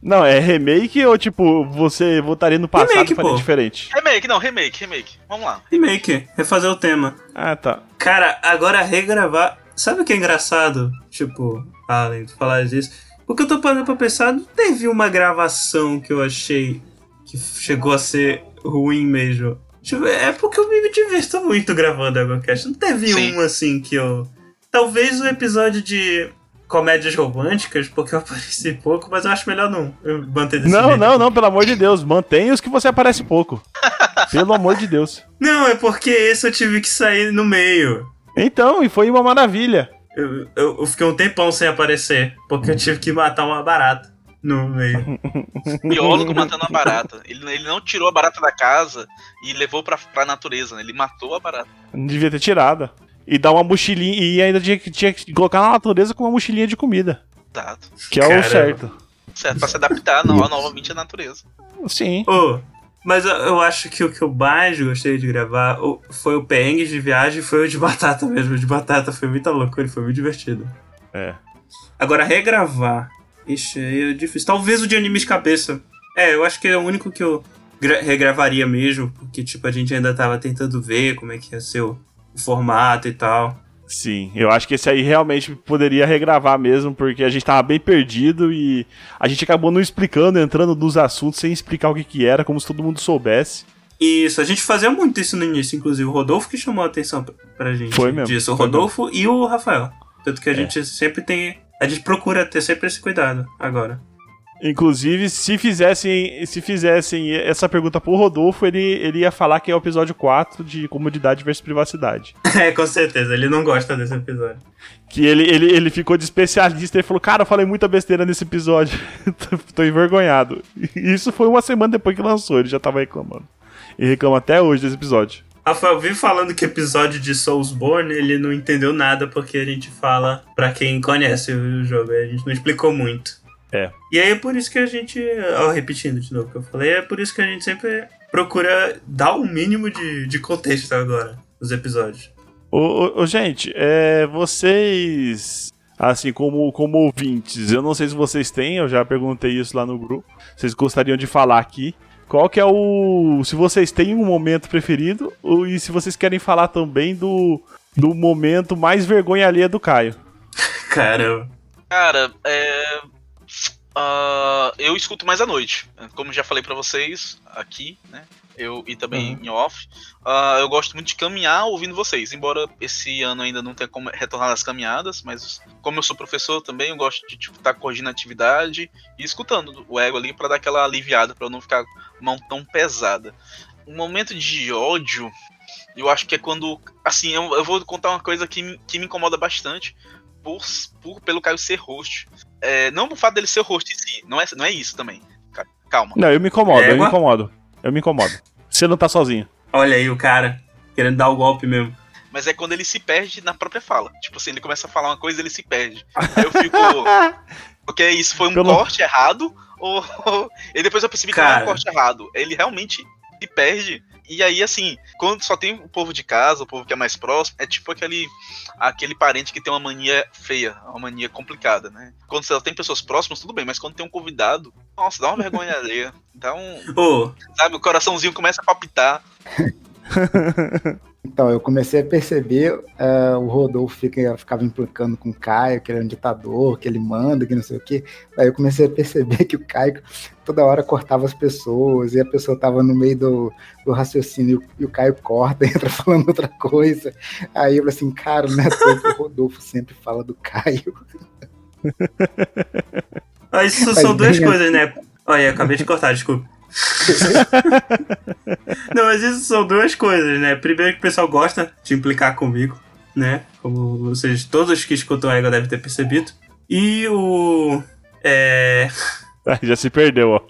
Speaker 4: Não, é remake ou tipo, você votaria no passado
Speaker 1: Remake,
Speaker 4: e faria
Speaker 1: pô.
Speaker 4: diferente?
Speaker 2: Remake, não, remake, remake. Vamos lá.
Speaker 1: Remake, refazer o tema.
Speaker 4: Ah, tá.
Speaker 1: Cara, agora regravar. Sabe o que é engraçado? Tipo, além de falar disso. Porque eu tô parando pra pensar, não teve uma gravação que eu achei que chegou a ser ruim mesmo. Tipo, é porque eu me divirto muito gravando Agocast. Não teve
Speaker 2: Sim.
Speaker 1: um assim que eu. Talvez o episódio de comédias românticas, porque eu apareci pouco, mas eu acho melhor não manter desse
Speaker 4: Não,
Speaker 1: jeito.
Speaker 4: não, não, pelo amor de Deus. Mantenha os que você aparece pouco. Pelo amor de Deus.
Speaker 1: Não, é porque esse eu tive que sair no meio.
Speaker 4: Então, e foi uma maravilha.
Speaker 1: Eu, eu, eu fiquei um tempão sem aparecer, porque eu tive que matar uma barata no meio.
Speaker 2: Biólogo matando a barata. Ele, ele não tirou a barata da casa e levou pra, pra natureza, né? Ele matou a barata.
Speaker 4: Não devia ter tirado. E dar uma mochilinha. E ainda tinha, que- tinha que colocar na natureza com uma mochilinha de comida.
Speaker 2: Exato.
Speaker 4: Que é
Speaker 1: Caramba.
Speaker 4: o certo.
Speaker 2: Certo, pra se adaptar no- novamente à natureza.
Speaker 4: Sim.
Speaker 1: Ô, mas eu, eu acho que o que eu mais gostei de gravar foi o perrengue de viagem foi o de batata mesmo. O de batata foi muita loucura, ele foi muito divertido.
Speaker 4: É.
Speaker 1: Agora, regravar. Ixi, aí é difícil. Talvez o de anime de cabeça. É, eu acho que é o único que eu gra- regravaria mesmo, porque, tipo, a gente ainda tava tentando ver como é que ia ser o, o formato e tal.
Speaker 4: Sim, eu acho que esse aí realmente poderia regravar mesmo, porque a gente tava bem perdido e a gente acabou não explicando, entrando nos assuntos sem explicar o que que era, como se todo mundo soubesse.
Speaker 1: Isso, a gente fazia muito isso no início, inclusive. O Rodolfo que chamou a atenção pra, gente
Speaker 4: Foi mesmo,
Speaker 1: disso. O Rodolfo e o Rafael. Tanto que a
Speaker 4: É.
Speaker 1: gente sempre tem. A gente procura ter sempre esse cuidado agora.
Speaker 4: Inclusive, se fizessem, se fizessem essa pergunta pro Rodolfo, ele, ele ia falar que é o episódio 4 de comodidade versus privacidade.
Speaker 1: É, com certeza, ele não gosta desse episódio.
Speaker 4: Que ele, ele, ele ficou de especialista e falou: Cara, eu falei muita besteira nesse episódio. tô, envergonhado. E isso foi uma semana depois que lançou, ele já tava reclamando. E reclama até hoje desse episódio.
Speaker 1: Rafael vive falando que episódio de Soulsborne ele não entendeu nada porque a gente fala pra quem conhece o jogo. A gente não explicou muito.
Speaker 4: É.
Speaker 1: E aí é por isso que a gente. Ó, repetindo de novo o que eu falei, é por isso que a gente sempre procura dar o mínimo de, de contexto agora nos episódios.
Speaker 4: Ô, ô, ô, gente, é, vocês, assim, como, como ouvintes, eu não sei se vocês têm, eu já perguntei isso lá no grupo, vocês gostariam de falar aqui. Qual que é o. Se vocês têm um momento preferido, ou, e se vocês querem falar também do, do momento mais vergonha alheia do Caio.
Speaker 1: Caramba.
Speaker 2: Cara, é. ah, eu escuto mais à noite. Como já falei pra vocês aqui, né? Eu, e também em off. Ah, eu gosto muito de caminhar ouvindo vocês. Embora esse ano ainda não tenha como retornar às caminhadas, mas como eu sou professor também, eu gosto de tipo, estar corrigindo a atividade e escutando o ego ali pra dar aquela aliviada, pra eu não ficar mão tão pesada. Um momento de ódio, eu acho que é quando. Assim, eu, eu vou contar uma coisa que, me- que me incomoda bastante por, por- pelo Caio ser host. É, não o fato dele ser host em si, não é, não é isso também. Ca- Calma.
Speaker 4: Não, eu me incomodo, eu me incomodo. Eu me incomodo. Você não tá sozinho.
Speaker 1: Olha aí o cara querendo dar o golpe mesmo.
Speaker 2: Mas é quando ele se perde na própria fala. Tipo assim, ele começa a falar uma coisa e ele se perde. Aí eu fico. Porque isso foi um
Speaker 4: Pelo-
Speaker 2: corte errado? Ou. e depois eu percebi que não é
Speaker 1: Cara.
Speaker 2: um corte errado. Ele realmente se perde. E aí, assim, quando só tem o povo de casa, o povo que é mais próximo, é tipo aquele, aquele parente que tem uma mania feia, uma mania complicada, né? Quando só tem pessoas próximas, tudo bem, mas quando tem um convidado, nossa, dá uma vergonha alheia. Dá um.
Speaker 1: Ô,
Speaker 2: Sabe, o coraçãozinho começa a palpitar.
Speaker 3: Então, eu comecei a perceber, eh, o Rodolfo fica, ficava implicando com o Caio, que ele é um ditador, que ele manda, que não sei o quê. Aí eu comecei a perceber que o Caio toda hora cortava as pessoas, e a pessoa tava no meio do, do raciocínio, e o Caio corta, entra falando outra coisa. Aí eu falei assim, cara, não é que o Rodolfo sempre fala do Caio.
Speaker 1: isso são duas coisas, né? Olha, eu acabei de cortar, desculpa. Não, mas isso são duas coisas, né? Primeiro que o pessoal gosta de implicar comigo, né? Como vocês, todos que escutam a Ego devem ter percebido. E o. É.
Speaker 4: Já se perdeu, ó.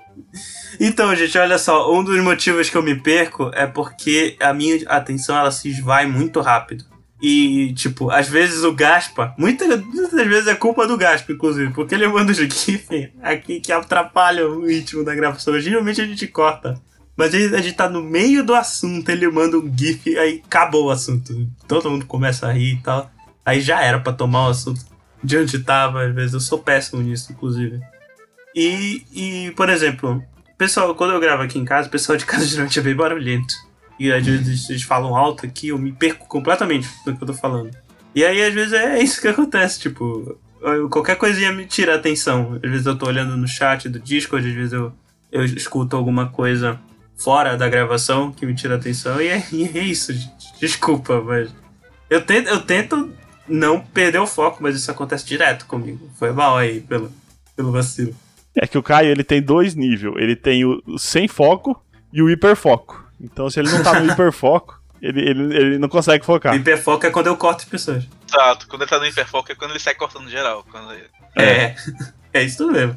Speaker 1: Então, gente, olha só, um dos motivos que eu me perco é porque a minha atenção ela se esvai muito rápido. E, tipo, às vezes o Gaspa, muitas, muitas vezes é culpa do Gaspa, inclusive, porque ele manda os GIF aqui que atrapalham o ritmo da gravação. Geralmente a gente corta. Mas a gente tá no meio do assunto, ele manda um GIF, aí acabou o assunto. Todo mundo começa a rir e tal. Aí já era pra tomar o assunto de onde tava, às vezes. Eu sou péssimo nisso, inclusive. E, e por exemplo, pessoal, quando eu gravo aqui em casa, o pessoal de casa geralmente é bem barulhento. E às vezes eles falam alto aqui, eu me perco completamente do que eu tô falando. E aí, às vezes, é isso que acontece, tipo, qualquer coisinha me tira a atenção. Às vezes eu tô olhando no chat do Discord, às vezes eu, eu escuto alguma coisa fora da gravação que me tira a atenção. E é, e é isso. Desculpa, mas. Eu tento, eu tento não perder o foco, mas isso acontece direto comigo. Foi mal aí pelo, pelo vacilo.
Speaker 4: É que o Caio ele tem dois níveis. Ele tem o sem foco e o hiperfoco. Então, se ele não tá no hiperfoco, ele, ele, ele não consegue focar.
Speaker 1: Hiperfoco é quando eu corto as pessoas.
Speaker 2: Exato, quando ele tá no hiperfoco é quando ele sai cortando geral. Quando ele-
Speaker 1: É. É isso tudo mesmo.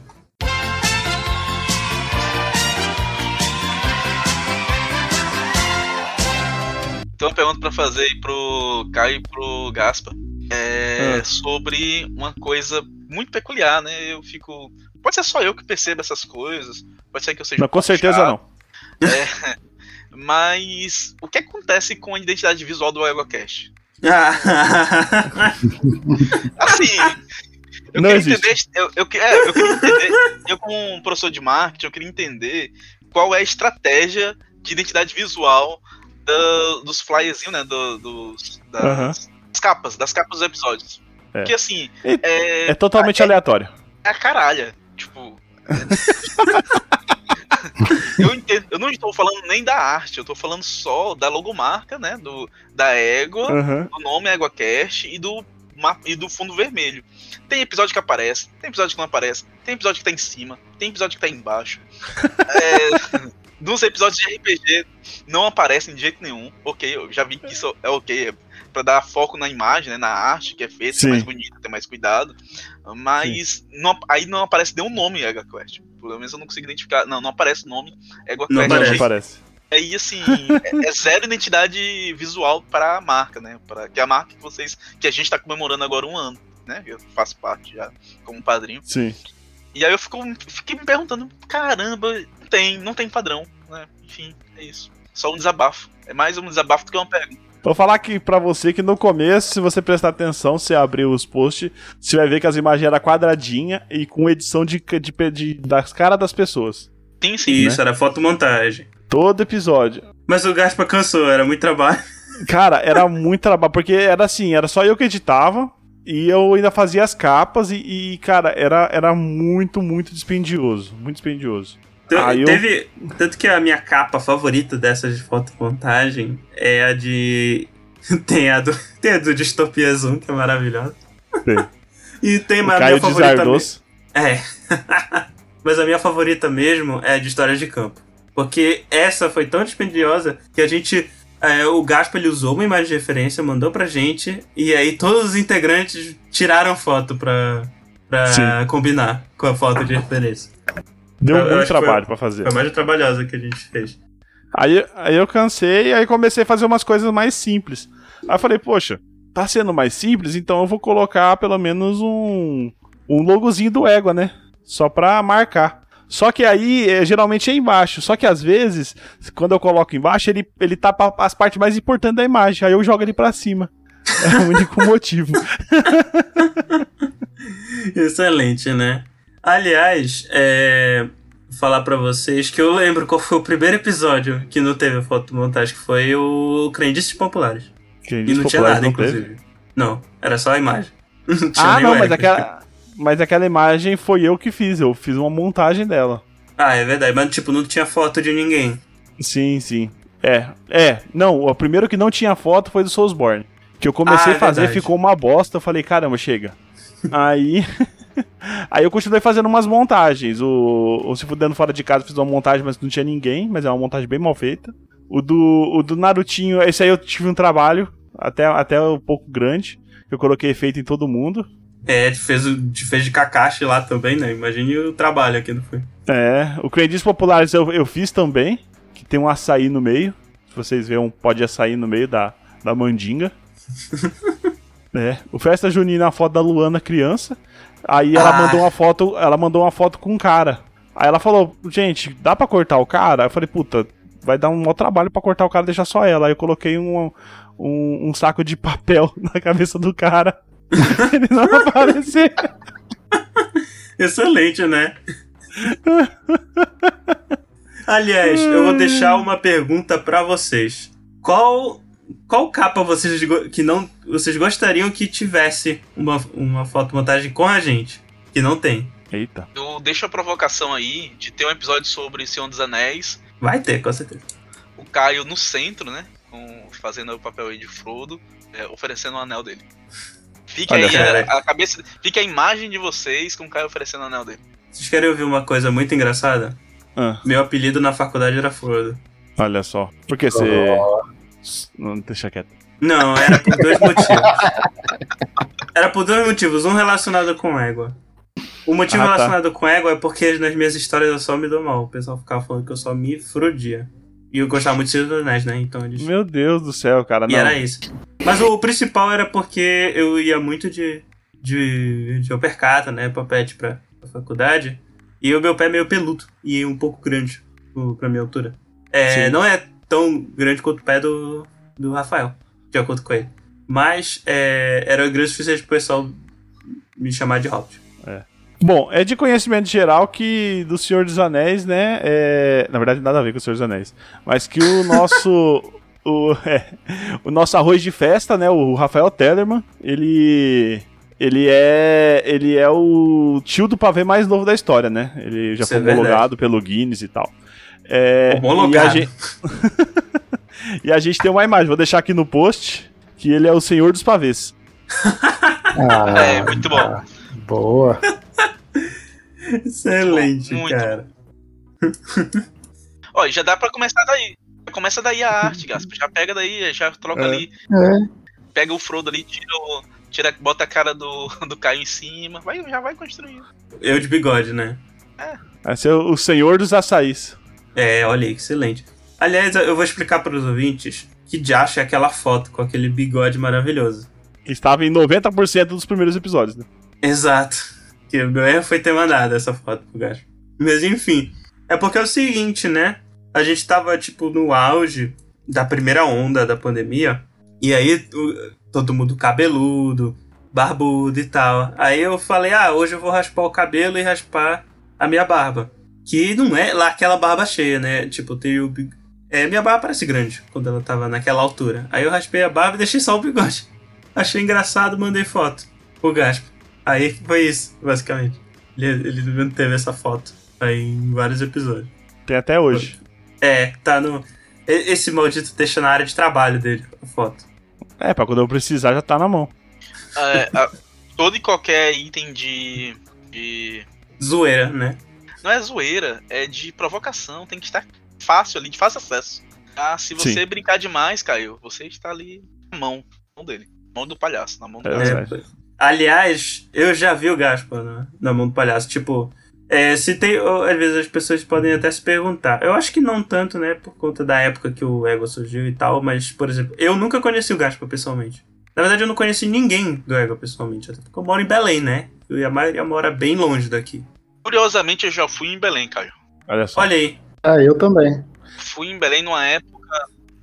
Speaker 2: Então, uma pergunta pra fazer aí pro Caio e pro Gaspa. É
Speaker 4: Ah.
Speaker 2: sobre uma coisa muito peculiar, né? Eu fico. Pode ser só eu que percebo essas coisas. Pode ser que eu seja.
Speaker 4: Não,
Speaker 2: um
Speaker 4: com certeza
Speaker 2: chato,
Speaker 4: não.
Speaker 2: Mas o que acontece com a identidade visual do EgoCast? Assim. Eu
Speaker 4: Não
Speaker 2: queria
Speaker 4: existe.
Speaker 2: entender. Eu, eu, é, eu queria entender. Eu, como um professor de marketing, eu queria entender qual é a estratégia de identidade visual da- dos flyerzinhos, né? do- dos, das, das capas, das capas dos episódios.
Speaker 4: É.
Speaker 2: Porque assim, é,
Speaker 4: É totalmente aleatório.
Speaker 2: é a caralha. Tipo. eu, entendo, eu não estou falando nem da arte, eu estou falando só da logomarca, né? Do, da égua,
Speaker 4: Aham.
Speaker 2: do nome EguaCast e do, e do fundo vermelho. Tem episódio que aparece, tem episódio que não aparece, tem episódio que tá em cima, tem episódio que tá embaixo. é, nos episódios de RPG não aparecem de jeito nenhum. Ok, eu já vi que isso é ok, é pra dar foco na imagem, né, na arte que é feita, ser mais bonita, ter mais cuidado. Mas não- aí não aparece nenhum nome EguaQuest. Pelo menos eu não consigo identificar. Não, não aparece o nome EguaQuest.
Speaker 1: Não
Speaker 4: Não
Speaker 1: aparece.
Speaker 4: aparece.
Speaker 2: Aí, assim, é, é zero identidade visual para a marca, né? Pra, que é a marca que vocês. que a gente tá comemorando agora um ano, né? Eu faço parte já como padrinho.
Speaker 4: Sim.
Speaker 2: E aí eu fico, fiquei me perguntando, caramba, não tem, não tem padrão, né? Enfim, é isso. Só um desabafo. É mais um desabafo do que uma pergunta.
Speaker 4: Vou falar aqui pra você que no começo, se você prestar atenção, você abrir os posts, você vai ver que as imagens eram quadradinha e com edição de, de, de- das caras das pessoas.
Speaker 2: Sim, sim.
Speaker 1: Isso, era fotomontagem.
Speaker 4: Todo episódio.
Speaker 1: Mas o Gaspa cansou, era muito trabalho.
Speaker 4: Cara, era muito trabalho, porque era assim, era só eu que editava e eu ainda fazia as capas e, e, cara, era, era muito, muito dispendioso. Muito dispendioso.
Speaker 1: Te-
Speaker 4: Ah, eu-
Speaker 1: Teve. Tanto que a minha capa favorita dessas de fotomontagem é a de. Tem a do, tem a do Distopia Zoom, que é maravilhosa.
Speaker 4: Tem.
Speaker 1: e tem uma minha favorita.
Speaker 4: Desardos.
Speaker 1: É. Mas a minha favorita mesmo é a de histórias de campo. Porque essa foi tão dispendiosa que a gente. é, o Gaspa ele usou uma imagem de referência, mandou pra gente, e aí todos os integrantes tiraram foto pra, pra
Speaker 4: Sim.
Speaker 1: combinar com a foto de referência.
Speaker 4: Deu
Speaker 1: Eu-
Speaker 4: muito trabalho pra fazer.
Speaker 1: Foi a mais trabalhosa que a gente fez.
Speaker 4: Aí, aí eu cansei, aí comecei a fazer umas coisas mais simples. Aí eu falei, poxa, tá sendo mais simples, então eu vou colocar pelo menos um, um logozinho do Égua, né? Só pra marcar. Só que aí, é, geralmente é embaixo. Só que às vezes, quando eu coloco embaixo, ele, ele tapa as partes mais importantes da imagem. Aí eu jogo ele pra cima. É o único motivo.
Speaker 1: Excelente, né? Aliás, é, falar pra vocês que eu lembro qual foi o primeiro episódio que não teve a fotomontagem, que foi o Crendices Populares.
Speaker 4: Quem
Speaker 1: E não tinha nada,
Speaker 4: não teve.
Speaker 1: inclusive. Não, era só a imagem. Não
Speaker 4: Ah, não, mas aquela, mas aquela imagem foi eu que fiz. Eu fiz uma montagem dela.
Speaker 1: Ah, é verdade, mas tipo, não tinha foto de ninguém.
Speaker 4: Sim, sim. É, é. Não, o primeiro que não tinha foto foi do Soulsborne. Que eu comecei
Speaker 1: Ah, é
Speaker 4: a fazer,
Speaker 1: verdade.
Speaker 4: ficou uma bosta. Eu falei, caramba, chega. aí. aí eu continuei fazendo umas montagens. O, o Se Fudendo Fora de Casa fiz uma montagem, mas não tinha ninguém. Mas é uma montagem bem mal feita. O do, o do Narutinho, esse aí eu tive um trabalho, até, até um pouco grande. Eu coloquei efeito em todo mundo.
Speaker 1: É, te fez, te fez de Kakashi lá também, né? Imagine o trabalho que não foi.
Speaker 4: É, o Credis Populares eu, eu fiz também, que tem um açaí no meio. Se vocês verem um pó de açaí no meio da, da mandinga. é, o Festa Junina, a foto da Luana criança. Aí ela
Speaker 1: Ah.
Speaker 4: mandou uma foto, ela mandou uma foto com um cara. Aí ela falou, gente, dá pra cortar o cara? Aí eu falei, puta, vai dar um maior trabalho pra cortar o cara e deixar só ela. Aí eu coloquei um, um, um saco de papel na cabeça do cara. Ele não aparecer.
Speaker 1: Excelente, né? Aliás, eu vou deixar uma pergunta pra vocês. Qual qual capa vocês que não vocês gostariam que tivesse uma, uma fotomontagem com a gente? Que não tem.
Speaker 4: Eita.
Speaker 2: Eu deixo a provocação aí de ter um episódio sobre Senhor dos Anéis,
Speaker 1: Vai ter, com certeza.
Speaker 2: o Caio no centro, né? Com, fazendo o papel aí de Frodo, é, oferecendo o anel dele. Fica
Speaker 4: Olha
Speaker 2: aí a, a cabeça. Fica a imagem de vocês com o Caio oferecendo o anel dele.
Speaker 1: Vocês querem ouvir uma coisa muito engraçada?
Speaker 4: Ah,
Speaker 1: Meu apelido na faculdade era Frodo.
Speaker 4: olha só. Por que você. Não, deixa quieto.
Speaker 1: Não, era por dois motivos. Era por dois motivos. Um relacionado com égua. O motivo
Speaker 4: Ah, tá.
Speaker 1: relacionado com égua é porque nas minhas histórias eu só me dou mal. O pessoal ficava falando que eu só me frodia. E eu gostava muito de Senhor dos Anéis, né? Então eles...
Speaker 4: Meu Deus do céu, cara.
Speaker 1: E
Speaker 4: Não.
Speaker 1: era isso. Mas o principal era porque eu ia muito de, de, de uppercut, né? Papete pra, pra faculdade. E o meu pé é meio peludo e um pouco grande pra minha altura. É,
Speaker 4: Sim.
Speaker 1: não é tão grande quanto o pé do, do Rafael, de acordo com ele. Mas é, era grande o suficiente pro pessoal me chamar de Hobbit.
Speaker 4: Bom, é de conhecimento geral que do Senhor dos Anéis, né? é- Na verdade, nada a ver com o Senhor dos Anéis. Mas que o nosso. o, é, o nosso arroz de festa, né? O Rafael Tellerman, ele. Ele é. Ele é o tio do pavê mais novo da história, né? Ele já
Speaker 1: Isso
Speaker 4: foi
Speaker 1: é
Speaker 4: homologado pelo Guinness e tal. É,
Speaker 1: Homologado.
Speaker 4: E a, gente, e a gente tem uma imagem, vou deixar aqui no post, que ele é o senhor dos pavês.
Speaker 3: Ah,
Speaker 2: É, muito bom.
Speaker 3: Boa.
Speaker 1: Excelente,
Speaker 2: Muito
Speaker 1: cara.
Speaker 2: Ó, já dá pra começar daí. Já Começa daí a arte, Gaspa. Já pega daí, já troca
Speaker 4: É.
Speaker 2: ali.
Speaker 3: É.
Speaker 2: Pega o Frodo ali, tira o. Tira, bota a cara do, do Caio em cima. Vai, já vai construindo.
Speaker 1: Eu de bigode, né?
Speaker 4: Vai ser o senhor dos açaís.
Speaker 1: É, olha aí, excelente. Aliás, eu vou explicar para os ouvintes que Josh é aquela foto com aquele bigode maravilhoso.
Speaker 4: Estava em 90% dos primeiros episódios, né?
Speaker 1: Exato. Que o meu erro foi ter mandado essa foto pro Gacho. Mas enfim, é porque é o seguinte, né? A gente tava, tipo, no auge da primeira onda da pandemia. E aí, todo mundo cabeludo, barbudo e tal. Aí eu falei, ah, hoje eu vou raspar o cabelo e raspar a minha barba. Que não é lá aquela barba cheia, né? Tipo, tem o. bi- É, minha barba parece grande quando ela tava naquela altura. Aí eu raspei a barba e deixei só o bigode. Achei engraçado, mandei foto pro Gaspo. Aí foi isso, basicamente. Ele, ele manteve essa foto aí em vários episódios.
Speaker 4: Tem até hoje.
Speaker 1: É, tá no. Esse maldito deixa na área de trabalho dele, a foto.
Speaker 4: É, pra quando eu precisar já tá na mão.
Speaker 2: É, a- todo e qualquer item de. de.
Speaker 1: Zoeira, né?
Speaker 2: Não é zoeira, é de provocação. Tem que estar fácil ali, de fácil acesso. Ah, se você
Speaker 4: Sim.
Speaker 2: brincar demais, Caio, você está ali na mão, na mão dele. Mão do palhaço, na mão do
Speaker 4: É,
Speaker 2: palhaço.
Speaker 1: pois. Aliás, eu já vi o Gaspa na, na mão do palhaço. Tipo, é, se tem. ou, Às vezes as pessoas podem até se perguntar. Eu acho que não tanto, né? Por conta da época que o Ego surgiu e tal. Mas, por exemplo, eu nunca conheci o Gaspa pessoalmente. Na verdade, eu não conheci ninguém do Ego pessoalmente. Até porque eu moro em Belém, né? E a maioria mora bem longe daqui.
Speaker 2: Curiosamente, eu já fui em Belém, Caio.
Speaker 4: Olha só.
Speaker 1: Olha aí.
Speaker 3: Ah, eu também.
Speaker 2: Fui em Belém numa época,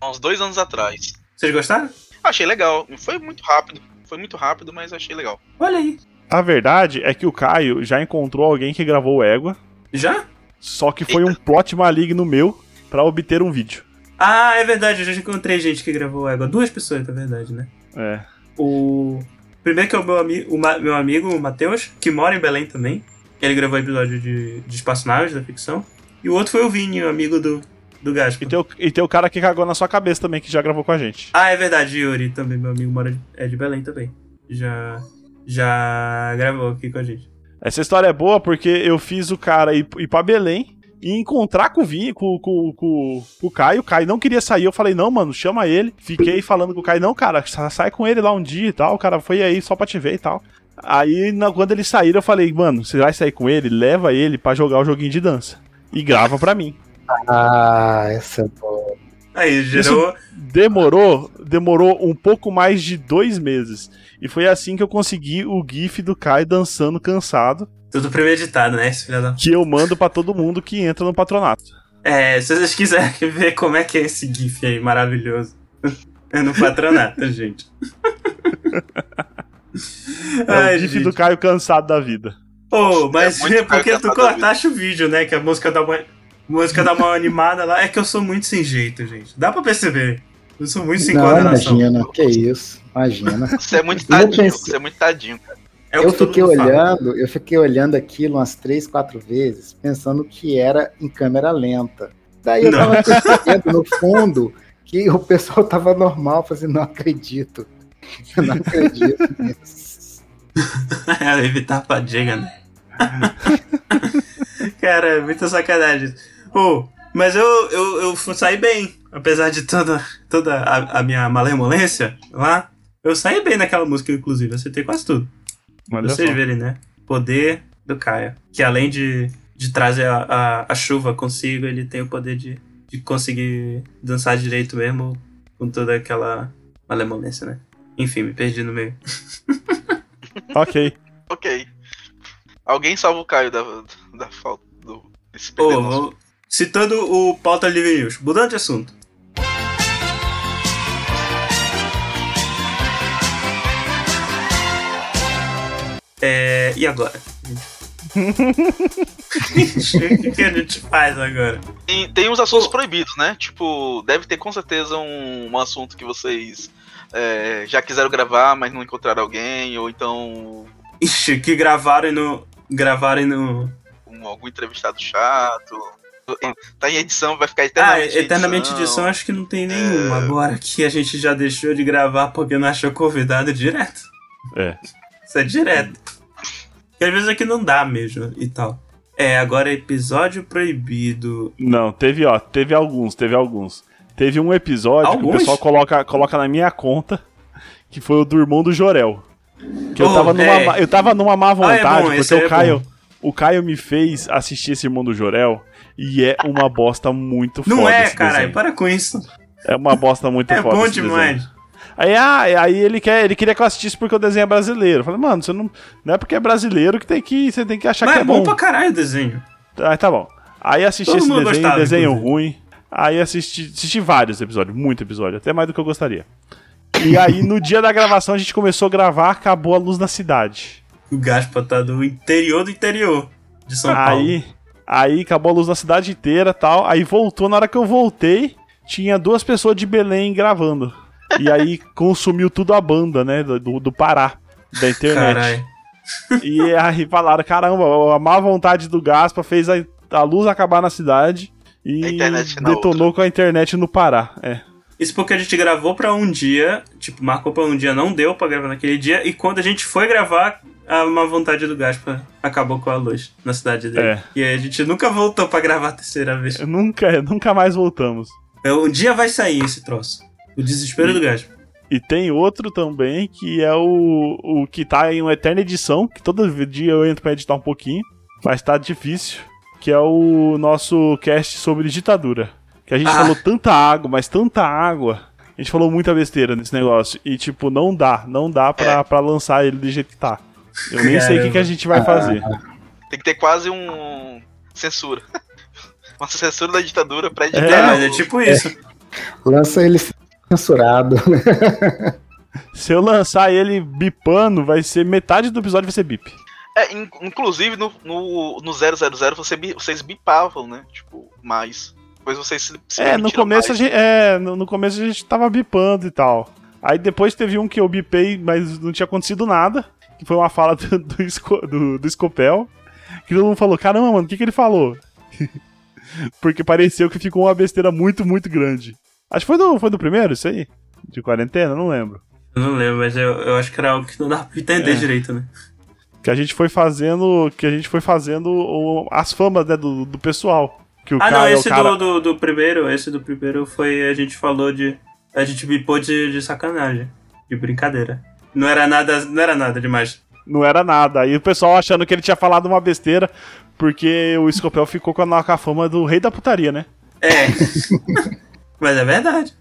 Speaker 2: há uns dois anos atrás.
Speaker 1: Vocês gostaram?
Speaker 2: Achei legal. Foi muito rápido. Foi muito rápido, mas achei legal.
Speaker 1: Olha aí.
Speaker 4: A verdade é que o Caio já encontrou alguém que gravou o Égua,
Speaker 1: Já?
Speaker 4: só que foi um plot maligno meu pra obter um vídeo.
Speaker 1: Ah, é verdade. Eu já encontrei gente que gravou o Ego. Duas pessoas, na verdade, né?
Speaker 4: É.
Speaker 1: O. Primeiro que é o meu, ami... o ma- meu amigo, o Matheus, que mora em Belém também. Ele gravou episódio de, de espaçonaves da ficção. E o outro foi o Vini, o amigo do, do Gaspa.
Speaker 4: E tem, o, e tem o cara que cagou na sua cabeça também, que já gravou com a gente.
Speaker 1: Ah, é verdade, Yuri também, meu amigo mora de, é de Belém também. Já. Já gravou aqui com a gente.
Speaker 4: Essa história é boa porque eu fiz o cara ir, ir pra Belém e encontrar com o Vinho, com, com, com, com o Caio. O Caio não queria sair. Eu falei, não, mano, chama ele. Fiquei falando com o Caio, não, cara, sa- sai com ele lá um dia e tal. O cara foi aí só pra te ver e tal. Aí, na- quando eles saíram, eu falei, mano, você vai sair com ele? Leva ele pra jogar o joguinho de dança. E grava pra mim.
Speaker 3: Ah, essa é boa.
Speaker 1: Aí, gerou.
Speaker 4: Demorou, demorou um pouco mais de dois meses. E foi assim que eu consegui o GIF do Kai dançando cansado,
Speaker 1: Tudo premeditado, né, esse filho da.
Speaker 4: que eu mando pra todo mundo que entra no patronato.
Speaker 1: É, se vocês quiserem ver como é que é esse GIF aí maravilhoso. É no patronato, gente.
Speaker 4: É o GIF
Speaker 1: gente.
Speaker 4: do Caio cansado da vida.
Speaker 1: Ô, mas
Speaker 2: É
Speaker 1: é porque tu cortaste o vídeo, né? Que a música dá uma. Música dá uma animada lá. É que eu sou muito sem jeito, gente. Dá pra perceber. Eu sou muito sem
Speaker 3: Não,
Speaker 1: coordenação.
Speaker 3: imagina. Que isso. Imagina.
Speaker 2: Você é muito tadinho,
Speaker 3: pensei-
Speaker 2: você é muito tadinho, cara.
Speaker 1: É
Speaker 3: eu fiquei
Speaker 1: mundo fala.
Speaker 3: olhando, eu fiquei olhando aquilo umas três, quatro vezes, pensando que era em câmera lenta. Daí eu
Speaker 1: Não.
Speaker 3: tava percebendo no fundo que o pessoal tava normal, fazendo, não acredito. Eu não acredito nisso.
Speaker 1: É, evitar a fadiga, né? Cara, é muita sacanagem. Ô, mas eu, eu, eu saí bem. Apesar de toda, toda a, a minha malemolência lá, eu saí bem naquela música, inclusive. Eu acertei quase tudo.
Speaker 4: Olha
Speaker 1: vocês
Speaker 4: só.
Speaker 1: verem, né? Poder do Caio. Que além de, de trazer a, a, a chuva consigo, ele tem o poder de, de conseguir dançar direito mesmo com toda aquela malemolência, né? Enfim, me perdi no meio.
Speaker 4: Ok.
Speaker 2: Ok. Alguém salva o Caio da, da falta do, desse
Speaker 1: vamos- citando o Pauta Livre News, mudando de assunto. É, e agora? o que, que a gente faz agora?
Speaker 2: Tem, tem uns assuntos proibidos, né? Tipo, deve ter com certeza um, um assunto que vocês é, já quiseram gravar, mas não encontraram alguém, ou então
Speaker 1: Ixi, que gravaram no. Gravaram no.
Speaker 2: um, algum entrevistado chato. Tá em edição, vai ficar
Speaker 1: Ah,
Speaker 2: eternamente. em
Speaker 1: eternamente edição, acho que não tem nenhuma. Agora que a gente já deixou de gravar porque não achou convidado direto.
Speaker 4: É.
Speaker 1: Isso é direto. Porque às vezes aqui não dá mesmo e tal. É, agora episódio proibido.
Speaker 4: Não, teve, ó, teve alguns, teve alguns. Teve um episódio que
Speaker 1: Alguns?
Speaker 4: o pessoal coloca, coloca na minha conta, que foi o do irmão do Jorel. Que eu
Speaker 1: Oh,
Speaker 4: tava numa,
Speaker 1: é.
Speaker 4: eu tava numa má
Speaker 1: Ah, é
Speaker 4: vontade,
Speaker 1: bom,
Speaker 4: porque
Speaker 1: é
Speaker 4: o Caio,
Speaker 1: bom.
Speaker 4: o Caio me fez assistir esse irmão do Jorel e é uma bosta muito
Speaker 1: Não
Speaker 4: foda.
Speaker 1: é,
Speaker 4: esse
Speaker 1: caralho, para com isso.
Speaker 4: É uma bosta muito
Speaker 1: É
Speaker 4: foda.
Speaker 1: bom
Speaker 4: esse
Speaker 1: demais.
Speaker 4: desenho. Aí, ah, aí ele, quer, ele queria que eu assistisse porque o desenho é brasileiro. Eu falei, mano, você não, não é porque é brasileiro que, tem que você tem que achar
Speaker 1: Mas
Speaker 4: que
Speaker 1: é
Speaker 4: é
Speaker 1: bom
Speaker 4: bom.
Speaker 1: pra caralho o desenho.
Speaker 4: Aí tá bom. Aí assisti
Speaker 1: Todo
Speaker 4: esse desenho,
Speaker 1: gostava,
Speaker 4: desenho
Speaker 1: inclusive.
Speaker 4: ruim. Aí assisti, assisti vários episódios, muito episódio, até mais do que eu gostaria. E aí no dia da gravação a gente começou a gravar, acabou a luz na cidade.
Speaker 1: O Gaspa tá do interior do interior de São Paulo.
Speaker 4: Aí, aí acabou a luz na cidade inteira, tal. Aí voltou, na hora que eu voltei, tinha duas pessoas de Belém gravando. E aí consumiu tudo a banda, né, do, do Pará, da internet.
Speaker 1: Caralho.
Speaker 4: E aí falaram, caramba, a má vontade do Gaspa fez a, a luz acabar na cidade e detonou com a internet no Pará. É.
Speaker 1: Isso porque a gente gravou pra um dia, tipo, marcou pra um dia, não deu pra gravar naquele dia, e quando a gente foi gravar, a má vontade do Gaspa acabou com a luz na cidade dele.
Speaker 4: É.
Speaker 1: E aí a gente nunca voltou pra gravar a terceira vez.
Speaker 4: Nunca, nunca mais voltamos.
Speaker 1: É, Um dia vai sair esse troço. O desespero do Gaspa.
Speaker 4: E tem outro também, que é o, o que tá em uma eterna edição, que todo dia eu entro pra editar um pouquinho, mas tá difícil, que é o nosso cast sobre ditadura. Que a gente
Speaker 1: Ah.
Speaker 4: falou tanta água, mas tanta água. A gente falou muita besteira nesse negócio. E, tipo, não dá, não dá pra, pra lançar ele do jeito que tá. Eu nem sei o que, que a gente vai fazer.
Speaker 2: Tem que ter quase um. censura. Uma censura da ditadura pra editar.
Speaker 1: É, mas é
Speaker 2: o-
Speaker 1: tipo isso.
Speaker 3: Lança ele censurado.
Speaker 4: Se eu lançar ele bipando, vai ser metade do episódio vai ser bip.
Speaker 2: É, in- inclusive no, no, no 000 você, vocês bipavam, né? Tipo, mais. Depois vocês se, se
Speaker 4: É, no começo, a
Speaker 2: mais.
Speaker 4: gente, é no, no começo a gente tava bipando e tal. Aí depois teve um que eu bipei, mas não tinha acontecido nada. Que foi uma fala do, do, do, do Scopel. Que todo mundo falou, caramba, mano, o que, que ele falou? Porque pareceu que ficou uma besteira muito, muito grande. Acho que foi do, foi do primeiro, isso aí? De quarentena, não lembro.
Speaker 1: Eu não lembro, mas eu, eu acho que era algo que não dá pra entender
Speaker 4: É.
Speaker 1: direito, né?
Speaker 4: Que a gente foi fazendo. Que a gente foi fazendo o- as famas, né, do, do pessoal. Que o
Speaker 1: Ah,
Speaker 4: cara,
Speaker 1: não,
Speaker 4: o
Speaker 1: esse
Speaker 4: cara...
Speaker 1: do, do, do primeiro, esse do primeiro foi. A gente falou de. A gente bipou de, de sacanagem. De brincadeira. Não era nada. Não era nada demais.
Speaker 4: Não era nada. Aí o pessoal achando que ele tinha falado uma besteira, porque o Scopel ficou com a, com a fama do rei da putaria, né?
Speaker 1: É. Mas é verdade.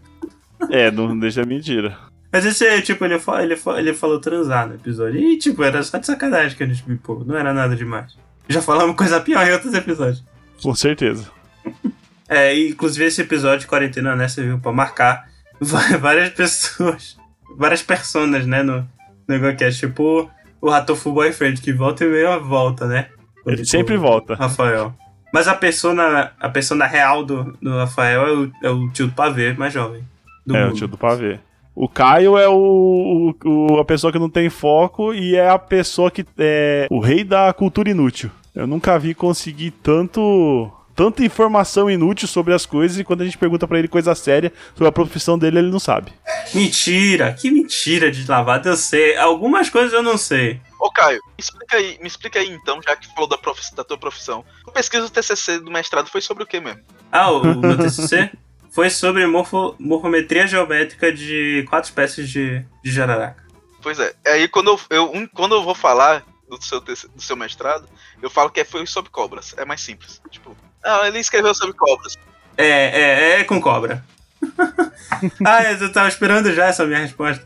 Speaker 4: É, não deixa mentira.
Speaker 1: Mas esse, tipo, ele, ele, ele falou transar no episódio. E, tipo, era só de sacanagem que a gente bipou. Não era nada demais. Já falamos coisa pior em outros episódios.
Speaker 4: Com certeza.
Speaker 1: É, inclusive esse episódio de quarentena, né, serviu pra marcar várias pessoas, várias personas, né, no, no EgoCast. Tipo o Ratoful Boyfriend, que volta e meia volta, né?
Speaker 4: Ele
Speaker 1: Tipo,
Speaker 4: sempre volta.
Speaker 1: Rafael. Mas a persona, a persona real do, do Rafael é o, é o tio do pavê, mais jovem.
Speaker 4: É, o
Speaker 1: mundo.
Speaker 4: tio do pavê. O Caio é o, o- a pessoa que não tem foco e é a pessoa que é o rei da cultura inútil. Eu nunca vi conseguir tanto tanta informação inútil sobre as coisas e quando a gente pergunta pra ele coisa séria sobre a profissão dele, ele não sabe.
Speaker 1: Mentira! Que mentira de lavada, eu sei. Algumas coisas eu não sei.
Speaker 2: Ô, Caio, me explica aí, me explica aí então, já que falou da, profi- da tua profissão. A pesquisa do TCC do mestrado foi sobre o que mesmo?
Speaker 1: Ah, o, o meu TCC foi sobre morfo- morfometria geométrica de quatro espécies de, de jararaca.
Speaker 2: Pois é, aí quando eu, eu- um- quando eu vou falar do seu, do seu mestrado, eu falo que foi sobre cobras. É mais simples. Tipo, ah, ele escreveu sobre cobras.
Speaker 1: É, é, é com cobra. ah, eu tava esperando já essa minha resposta.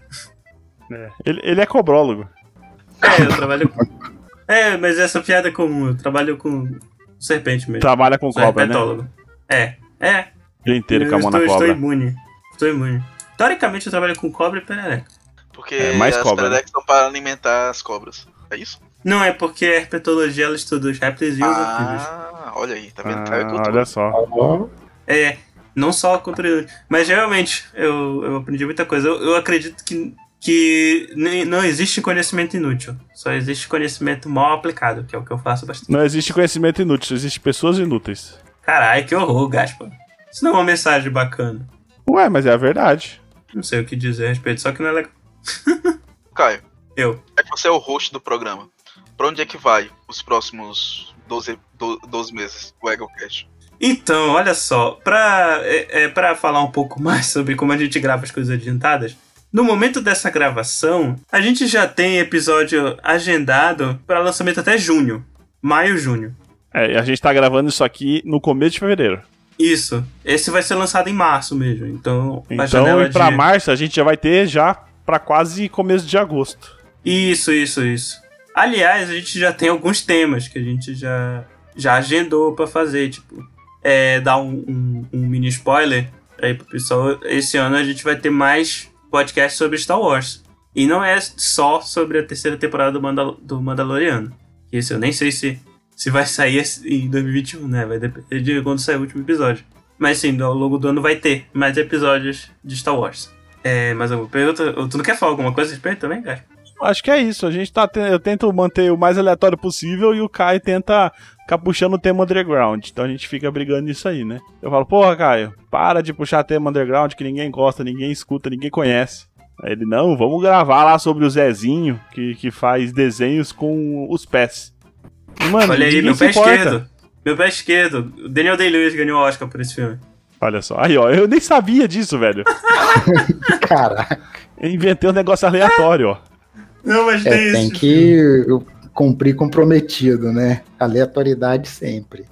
Speaker 4: Ele, ele é cobrólogo.
Speaker 1: É, eu trabalho com. É, mas essa piada é comum. Eu trabalho com serpente mesmo.
Speaker 4: Trabalha com
Speaker 1: Sou
Speaker 4: cobra, né?
Speaker 1: É, é.
Speaker 4: O dia inteiro com a
Speaker 1: eu
Speaker 4: mão
Speaker 1: estou,
Speaker 4: na
Speaker 1: estou
Speaker 4: cobra.
Speaker 1: imune. Estou imune. Teoricamente eu trabalho com cobra e perereca.
Speaker 2: Porque
Speaker 4: É, mais
Speaker 2: as
Speaker 4: cobra, né?
Speaker 2: peredecas são para alimentar as cobras. É isso?
Speaker 1: Não, é porque a herpetologia ela estuda os répteis e os anfíbios.
Speaker 2: Ah, olha aí, tá vendo?
Speaker 4: Ah, olha só.
Speaker 1: É, não só a cultura inútil. Mas realmente, eu, eu aprendi muita coisa. Eu, eu acredito que, que não existe conhecimento inútil. Só existe conhecimento mal aplicado, que é o que eu faço bastante.
Speaker 4: Não existe conhecimento inútil, existe pessoas inúteis.
Speaker 1: Caralho, que horror, Gaspar. Isso não é uma mensagem bacana.
Speaker 4: Ué, mas é a verdade.
Speaker 1: Não sei o que dizer a respeito, só que não é legal.
Speaker 2: Caio,
Speaker 1: Eu.
Speaker 2: é que você é o host do programa. Pra onde é que vai os próximos 12, do- 12 meses, o EgoCast?
Speaker 1: Então, olha só, pra, é, é, pra falar um pouco mais sobre como a gente grava as coisas adiantadas, no momento dessa gravação, a gente já tem episódio agendado para lançamento até junho. Maio, junho.
Speaker 4: É, a gente tá gravando isso aqui no começo de fevereiro.
Speaker 1: Isso. Esse vai ser lançado em março mesmo. Então,
Speaker 4: Então, e pra
Speaker 1: de...
Speaker 4: março, a gente já vai ter já pra quase começo de agosto.
Speaker 1: Isso, isso, isso. Aliás, a gente já tem alguns temas que a gente já, já agendou pra fazer, tipo, é, dar um, um- um mini spoiler aí pro pessoal. Esse ano a gente vai ter mais podcasts sobre Star Wars. E não é só sobre a terceira temporada do, Mandal do Mandaloriano. Esse eu nem sei se, se vai sair em 2021, né? Vai depender de quando sair o último episódio. Mas sim, ao longo do ano vai ter mais episódios de Star Wars. É, mais alguma pergunta? Tu não quer falar alguma coisa a respeito também, cara?
Speaker 4: Acho que é isso. A gente tá. Eu tento manter o mais aleatório possível e o Caio tenta ficar puxando o tema underground. Então a gente fica brigando nisso aí, né? Eu falo, porra, Caio, para de puxar tema underground que ninguém gosta, ninguém escuta, ninguém conhece. Aí ele, não, vamos gravar lá sobre o Zezinho, que, que faz desenhos com os pés. Mano,
Speaker 1: Olha aí, meu pé
Speaker 4: importa.
Speaker 1: esquerdo. Meu pé esquerdo. O Daniel Day-Lewis ganhou o Oscar por esse filme.
Speaker 4: Olha só. Aí, ó, eu nem sabia disso, velho.
Speaker 3: Caraca.
Speaker 4: Eu inventei um negócio aleatório, ó.
Speaker 1: Não, mas
Speaker 3: É,
Speaker 1: tem
Speaker 3: tem
Speaker 1: isso.
Speaker 3: que eu cumprir comprometido, né? Aleatoriedade sempre.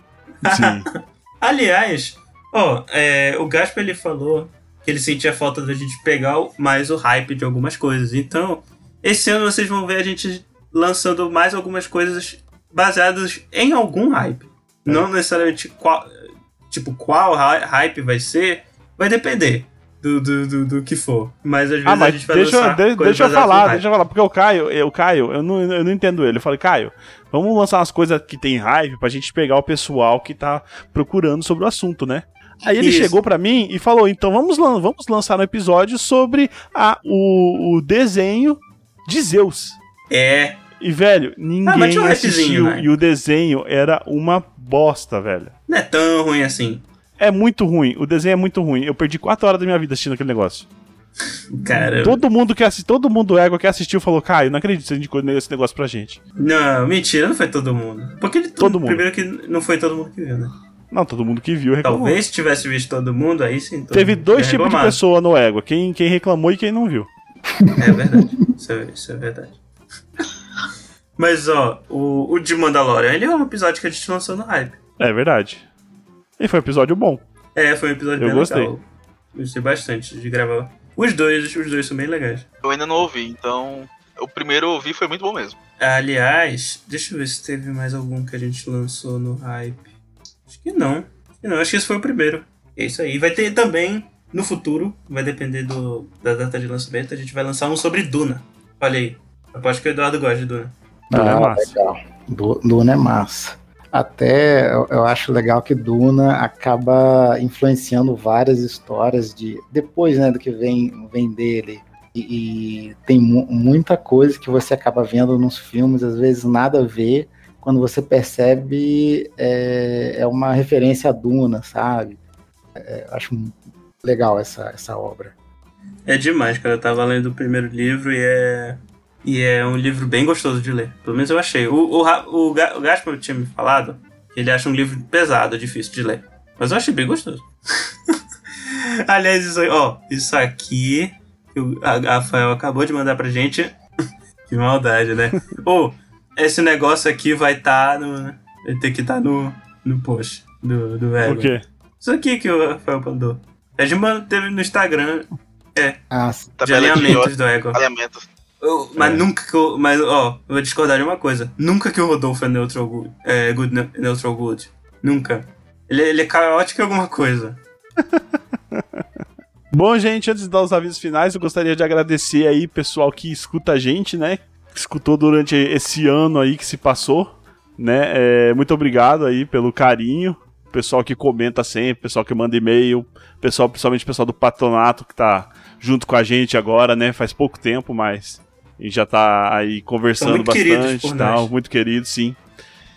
Speaker 4: Sim.
Speaker 1: Aliás, ó, é, o Gaspar ele falou que ele sentia falta da gente pegar mais o hype de algumas coisas. Então, esse ano vocês vão ver a gente lançando mais algumas coisas baseadas em algum hype. Não necessariamente qual, tipo, qual hy- hype vai ser, vai depender do, do, do, do que for. Mas às vezes
Speaker 4: Ah,
Speaker 1: a
Speaker 4: mas
Speaker 1: gente vai
Speaker 4: deixa, de- deixa eu falar, deixa eu falar, porque o Caio, eu, o Caio, eu não, eu não entendo ele. Eu falei, Caio, vamos lançar umas coisas que tem hype pra gente pegar o pessoal que tá procurando sobre o assunto, né? Aí ele
Speaker 1: Isso.
Speaker 4: chegou pra mim e falou: então vamos, lan- vamos lançar um episódio sobre a, o, o desenho de Zeus.
Speaker 1: É,
Speaker 4: E, velho,
Speaker 1: mas
Speaker 4: ninguém
Speaker 1: tinha um
Speaker 4: assistiu.
Speaker 1: né?
Speaker 4: E o desenho era uma bosta, velho.
Speaker 1: não é tão ruim assim.
Speaker 4: É muito ruim. O desenho é muito ruim. Eu perdi quatro horas da minha vida assistindo aquele negócio.
Speaker 1: Cara,
Speaker 4: Todo mundo que assi- todo mundo égua que assistiu falou, Caio, não acredito que você indicou esse negócio pra gente.
Speaker 1: Não, mentira, não foi todo mundo. Porque ele,
Speaker 4: Todo mundo.
Speaker 1: Primeiro que não foi todo mundo que viu, né?
Speaker 4: Não, todo mundo que viu reclamou.
Speaker 1: Talvez tivesse visto todo mundo, aí sim.
Speaker 4: Teve dois tipos de pessoa no égua, quem, quem reclamou e quem não viu.
Speaker 1: É verdade. Isso é, isso é verdade. Mas, ó, o, o de Mandalorian, ele é um episódio que a gente lançou no hype.
Speaker 4: É verdade. E foi um episódio bom.
Speaker 1: É, foi um episódio
Speaker 4: Eu
Speaker 1: bem
Speaker 4: gostei.
Speaker 1: legal. Gostei bastante de gravar. Os dois, os dois são bem legais.
Speaker 2: Eu ainda não ouvi, então. O primeiro eu ouvi foi muito bom mesmo.
Speaker 1: Aliás, deixa eu ver se teve mais algum que a gente lançou no hype. Acho que não. Acho que não, acho que esse foi o primeiro. É isso aí. Vai ter também, no futuro, vai depender do, da data de lançamento, a gente vai lançar um sobre Duna. Olha aí. Aposto que o Eduardo gosta de Duna.
Speaker 4: Duna é
Speaker 3: Ah,
Speaker 4: massa.
Speaker 3: legal. Du- Duna é massa. Até eu, eu acho legal que Duna acaba influenciando várias histórias de depois, né, do que vem, vem dele. E, e tem mu- muita coisa que você acaba vendo nos filmes, às vezes nada a ver. Quando você percebe, é, é uma referência a Duna, sabe? É, eu acho legal essa, essa obra.
Speaker 1: É demais, cara. Eu tava lendo o primeiro livro e é. E é um livro bem gostoso de ler. Pelo menos eu achei. O, o, o, o Gaspar tinha me falado que ele acha um livro pesado, difícil de ler. Mas eu achei bem gostoso. Aliás, isso, aí- ó, isso aqui que o Rafael acabou de mandar pra gente. que maldade, né? Ô, esse negócio aqui vai estar no. Vai ter que estar no, no post do, do Ego.
Speaker 4: quê?
Speaker 1: Isso aqui que o Rafael mandou. A gente man- teve no Instagram
Speaker 3: Ah,
Speaker 1: de
Speaker 2: Tabela de
Speaker 1: alinhamentos do Ego.
Speaker 2: alinhamento.
Speaker 1: Eu- mas
Speaker 4: É.
Speaker 1: nunca que eu. Mas, ó, eu vou discordar de uma coisa. Nunca que o Rodolfo é neutral good. É good ne- neutral good. Nunca. Ele, ele é caótico em alguma coisa.
Speaker 4: Bom, gente, antes de dar os avisos finais, eu gostaria de agradecer aí pessoal que escuta a gente, né? Que escutou durante esse ano aí que se passou, né? É, muito obrigado aí pelo carinho. Pessoal que comenta sempre, pessoal que manda e-mail, pessoal, principalmente o pessoal do patronato que tá junto com a gente agora, né? Faz pouco tempo, mas gente já tá aí conversando
Speaker 1: muito
Speaker 4: bastante e tal.
Speaker 1: nós.
Speaker 4: Muito querido, sim.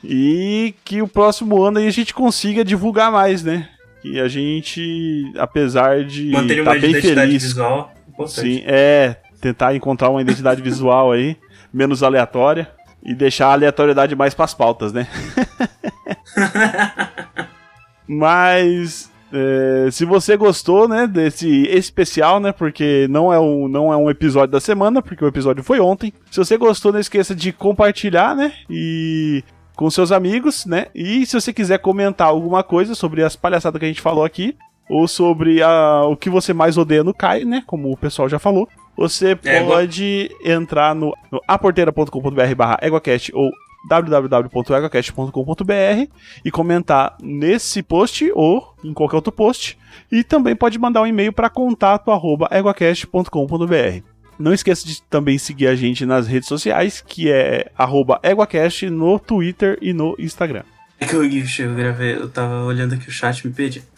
Speaker 4: E que o próximo ano aí a gente consiga divulgar mais, né? Que a gente, apesar de
Speaker 1: Manter
Speaker 4: tá
Speaker 1: uma
Speaker 4: bem
Speaker 1: identidade
Speaker 4: feliz
Speaker 1: visual. Importante.
Speaker 4: Sim, é tentar encontrar uma identidade visual aí, menos aleatória, e deixar a aleatoriedade mais pras pautas, né? Mas é, se você gostou, né, desse especial, né, porque não é, um, não é um episódio da semana, porque o episódio foi ontem. Se você gostou, não esqueça de compartilhar, né, e com seus amigos, né, e se você quiser comentar alguma coisa sobre as palhaçadas que a gente falou aqui, ou sobre a, o que você mais odeia no Kai, né, como o pessoal já falou, você
Speaker 1: É,
Speaker 4: pode entrar no, no aporteira.com.br barra EguaCast ou www.egocast.com.br e comentar nesse post ou em qualquer outro post. E também pode mandar um e-mail para contato@eguacast.com.br. Não esqueça de também seguir a gente nas redes sociais, que é arroba EguaCast no Twitter e no Instagram.
Speaker 1: É que eu, eu gravei, eu tava olhando aqui o chat me pedi.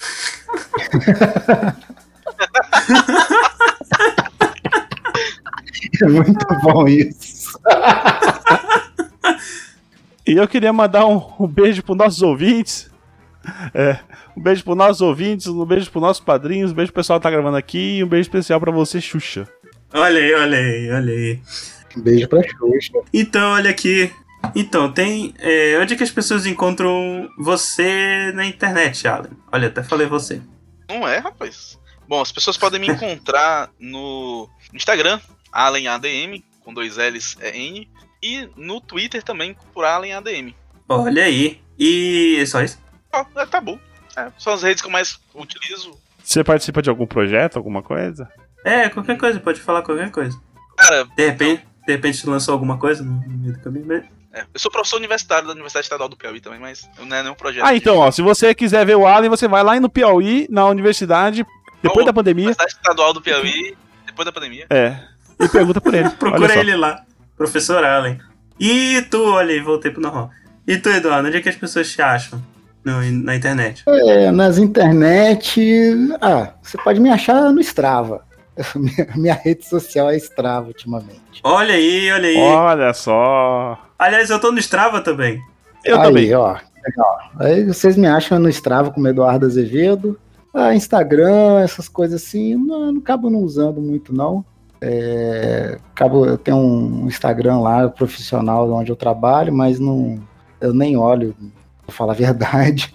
Speaker 3: é muito bom isso.
Speaker 4: E eu queria mandar um, um beijo para nossos ouvintes. É, um beijo para nossos ouvintes, um beijo para nossos padrinhos, um beijo pro pessoal que tá gravando aqui e um beijo especial para você, Xuxa.
Speaker 1: Olha aí, olha aí, olha aí.
Speaker 3: Um beijo pra Xuxa.
Speaker 1: Então, olha aqui. Então, tem. é, onde é que as pessoas encontram você na internet, Alan? Olha, até falei você.
Speaker 2: Não é, rapaz. Bom, as pessoas podem me encontrar no Instagram, AlenADM, com dois L's é N, e no Twitter também por AlenADM.
Speaker 1: Olha aí. E é só isso?
Speaker 2: É, tá bom. É, são as redes que eu mais utilizo.
Speaker 4: Você participa de algum projeto, alguma coisa?
Speaker 1: É, qualquer coisa, pode falar qualquer coisa.
Speaker 2: Cara,
Speaker 1: De repente, de repente lançou alguma coisa no meio do caminho. mas-
Speaker 2: é, eu sou professor universitário da Universidade Estadual do Piauí também, mas não é nenhum projeto.
Speaker 4: Ah, então, ó, se você quiser ver o Allen, você vai lá no Piauí, na universidade, depois
Speaker 2: Ô,
Speaker 4: da pandemia,
Speaker 2: Universidade Estadual do Piauí, depois da pandemia.
Speaker 4: é, e pergunta por ele.
Speaker 1: Procura ele lá. Professor Allen. E tu, olha aí, voltei pro normal. E tu, Eduardo, onde é que as pessoas te acham no, na internet?
Speaker 3: É, nas internet. Ah, você pode me achar no Strava. Minha, minha rede social é Strava ultimamente.
Speaker 1: Olha aí, olha aí.
Speaker 4: Olha só.
Speaker 1: Aliás, eu tô no Strava também.
Speaker 4: Eu
Speaker 3: Aí,
Speaker 4: também.
Speaker 3: ó. Legal. Aí vocês me acham no Strava como Eduardo Azevedo. Ah, Instagram, essas coisas assim, não, não acabo não usando muito, não. É, acabo, eu tenho um Instagram lá profissional onde eu trabalho, mas não, eu nem olho, pra falar a verdade.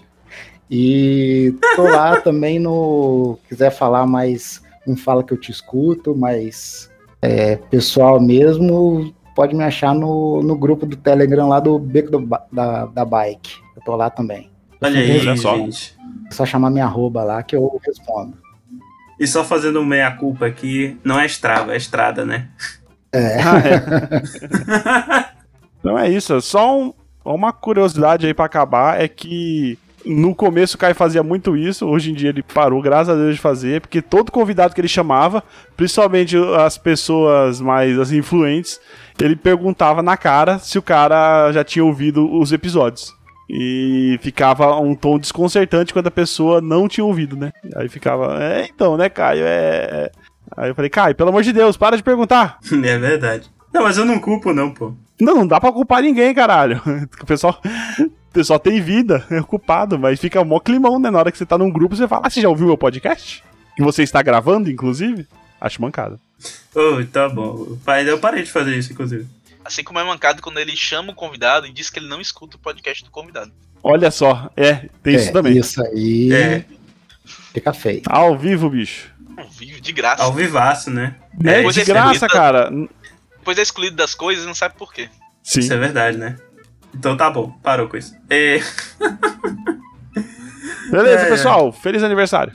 Speaker 3: E tô lá também no. Quiser falar mais, um fala que eu te escuto, mas é, pessoal mesmo, pode me achar no, no grupo do Telegram lá do Beco do da, da Bike. Eu tô lá também.
Speaker 1: Olha aí,
Speaker 4: Olha só.
Speaker 3: É só chamar minha arroba lá que eu respondo.
Speaker 1: E só fazendo um meia-culpa aqui, não é estrava, é estrada, né?
Speaker 4: Ah, é. Então é isso. Só um- uma curiosidade aí pra acabar é que no começo o Caio fazia muito isso, hoje em dia ele parou, graças a Deus, de fazer, porque todo convidado que ele chamava, principalmente as pessoas mais assim, influentes, ele perguntava na cara se o cara já tinha ouvido os episódios. E ficava um tom desconcertante quando a pessoa não tinha ouvido, né? Aí ficava, é, então, né, Caio? É. é." Aí eu falei, Caio, pelo amor de Deus, para de perguntar.
Speaker 1: É verdade. Não, mas eu não culpo, não, pô.
Speaker 4: Não, não dá pra culpar ninguém, caralho. O pessoal, o pessoal tem vida, é culpado, mas fica mó climão, né? Na hora que você tá num grupo, você fala, ah, você já ouviu meu podcast? Que você está gravando, inclusive? Acho mancada.
Speaker 1: Oh, tá bom. Pai, Eu parei de fazer isso, inclusive.
Speaker 2: Assim como é mancado quando ele chama o convidado e diz que ele não escuta o podcast do convidado.
Speaker 4: Olha só, é, tem isso
Speaker 3: É,
Speaker 4: também.
Speaker 3: Isso aí
Speaker 1: É,
Speaker 3: fica feio.
Speaker 4: Ao vivo, bicho.
Speaker 2: Ao vivo, de graça.
Speaker 1: ao vivaço, né?
Speaker 4: É, de
Speaker 2: esse
Speaker 4: graça, cara.
Speaker 2: Depois é excluído das coisas e não sabe por quê.
Speaker 4: Sim.
Speaker 1: Isso é verdade, né? Então tá bom, parou com isso. É...
Speaker 4: Beleza,
Speaker 1: É, é.
Speaker 4: pessoal. Feliz aniversário.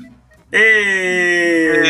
Speaker 1: E...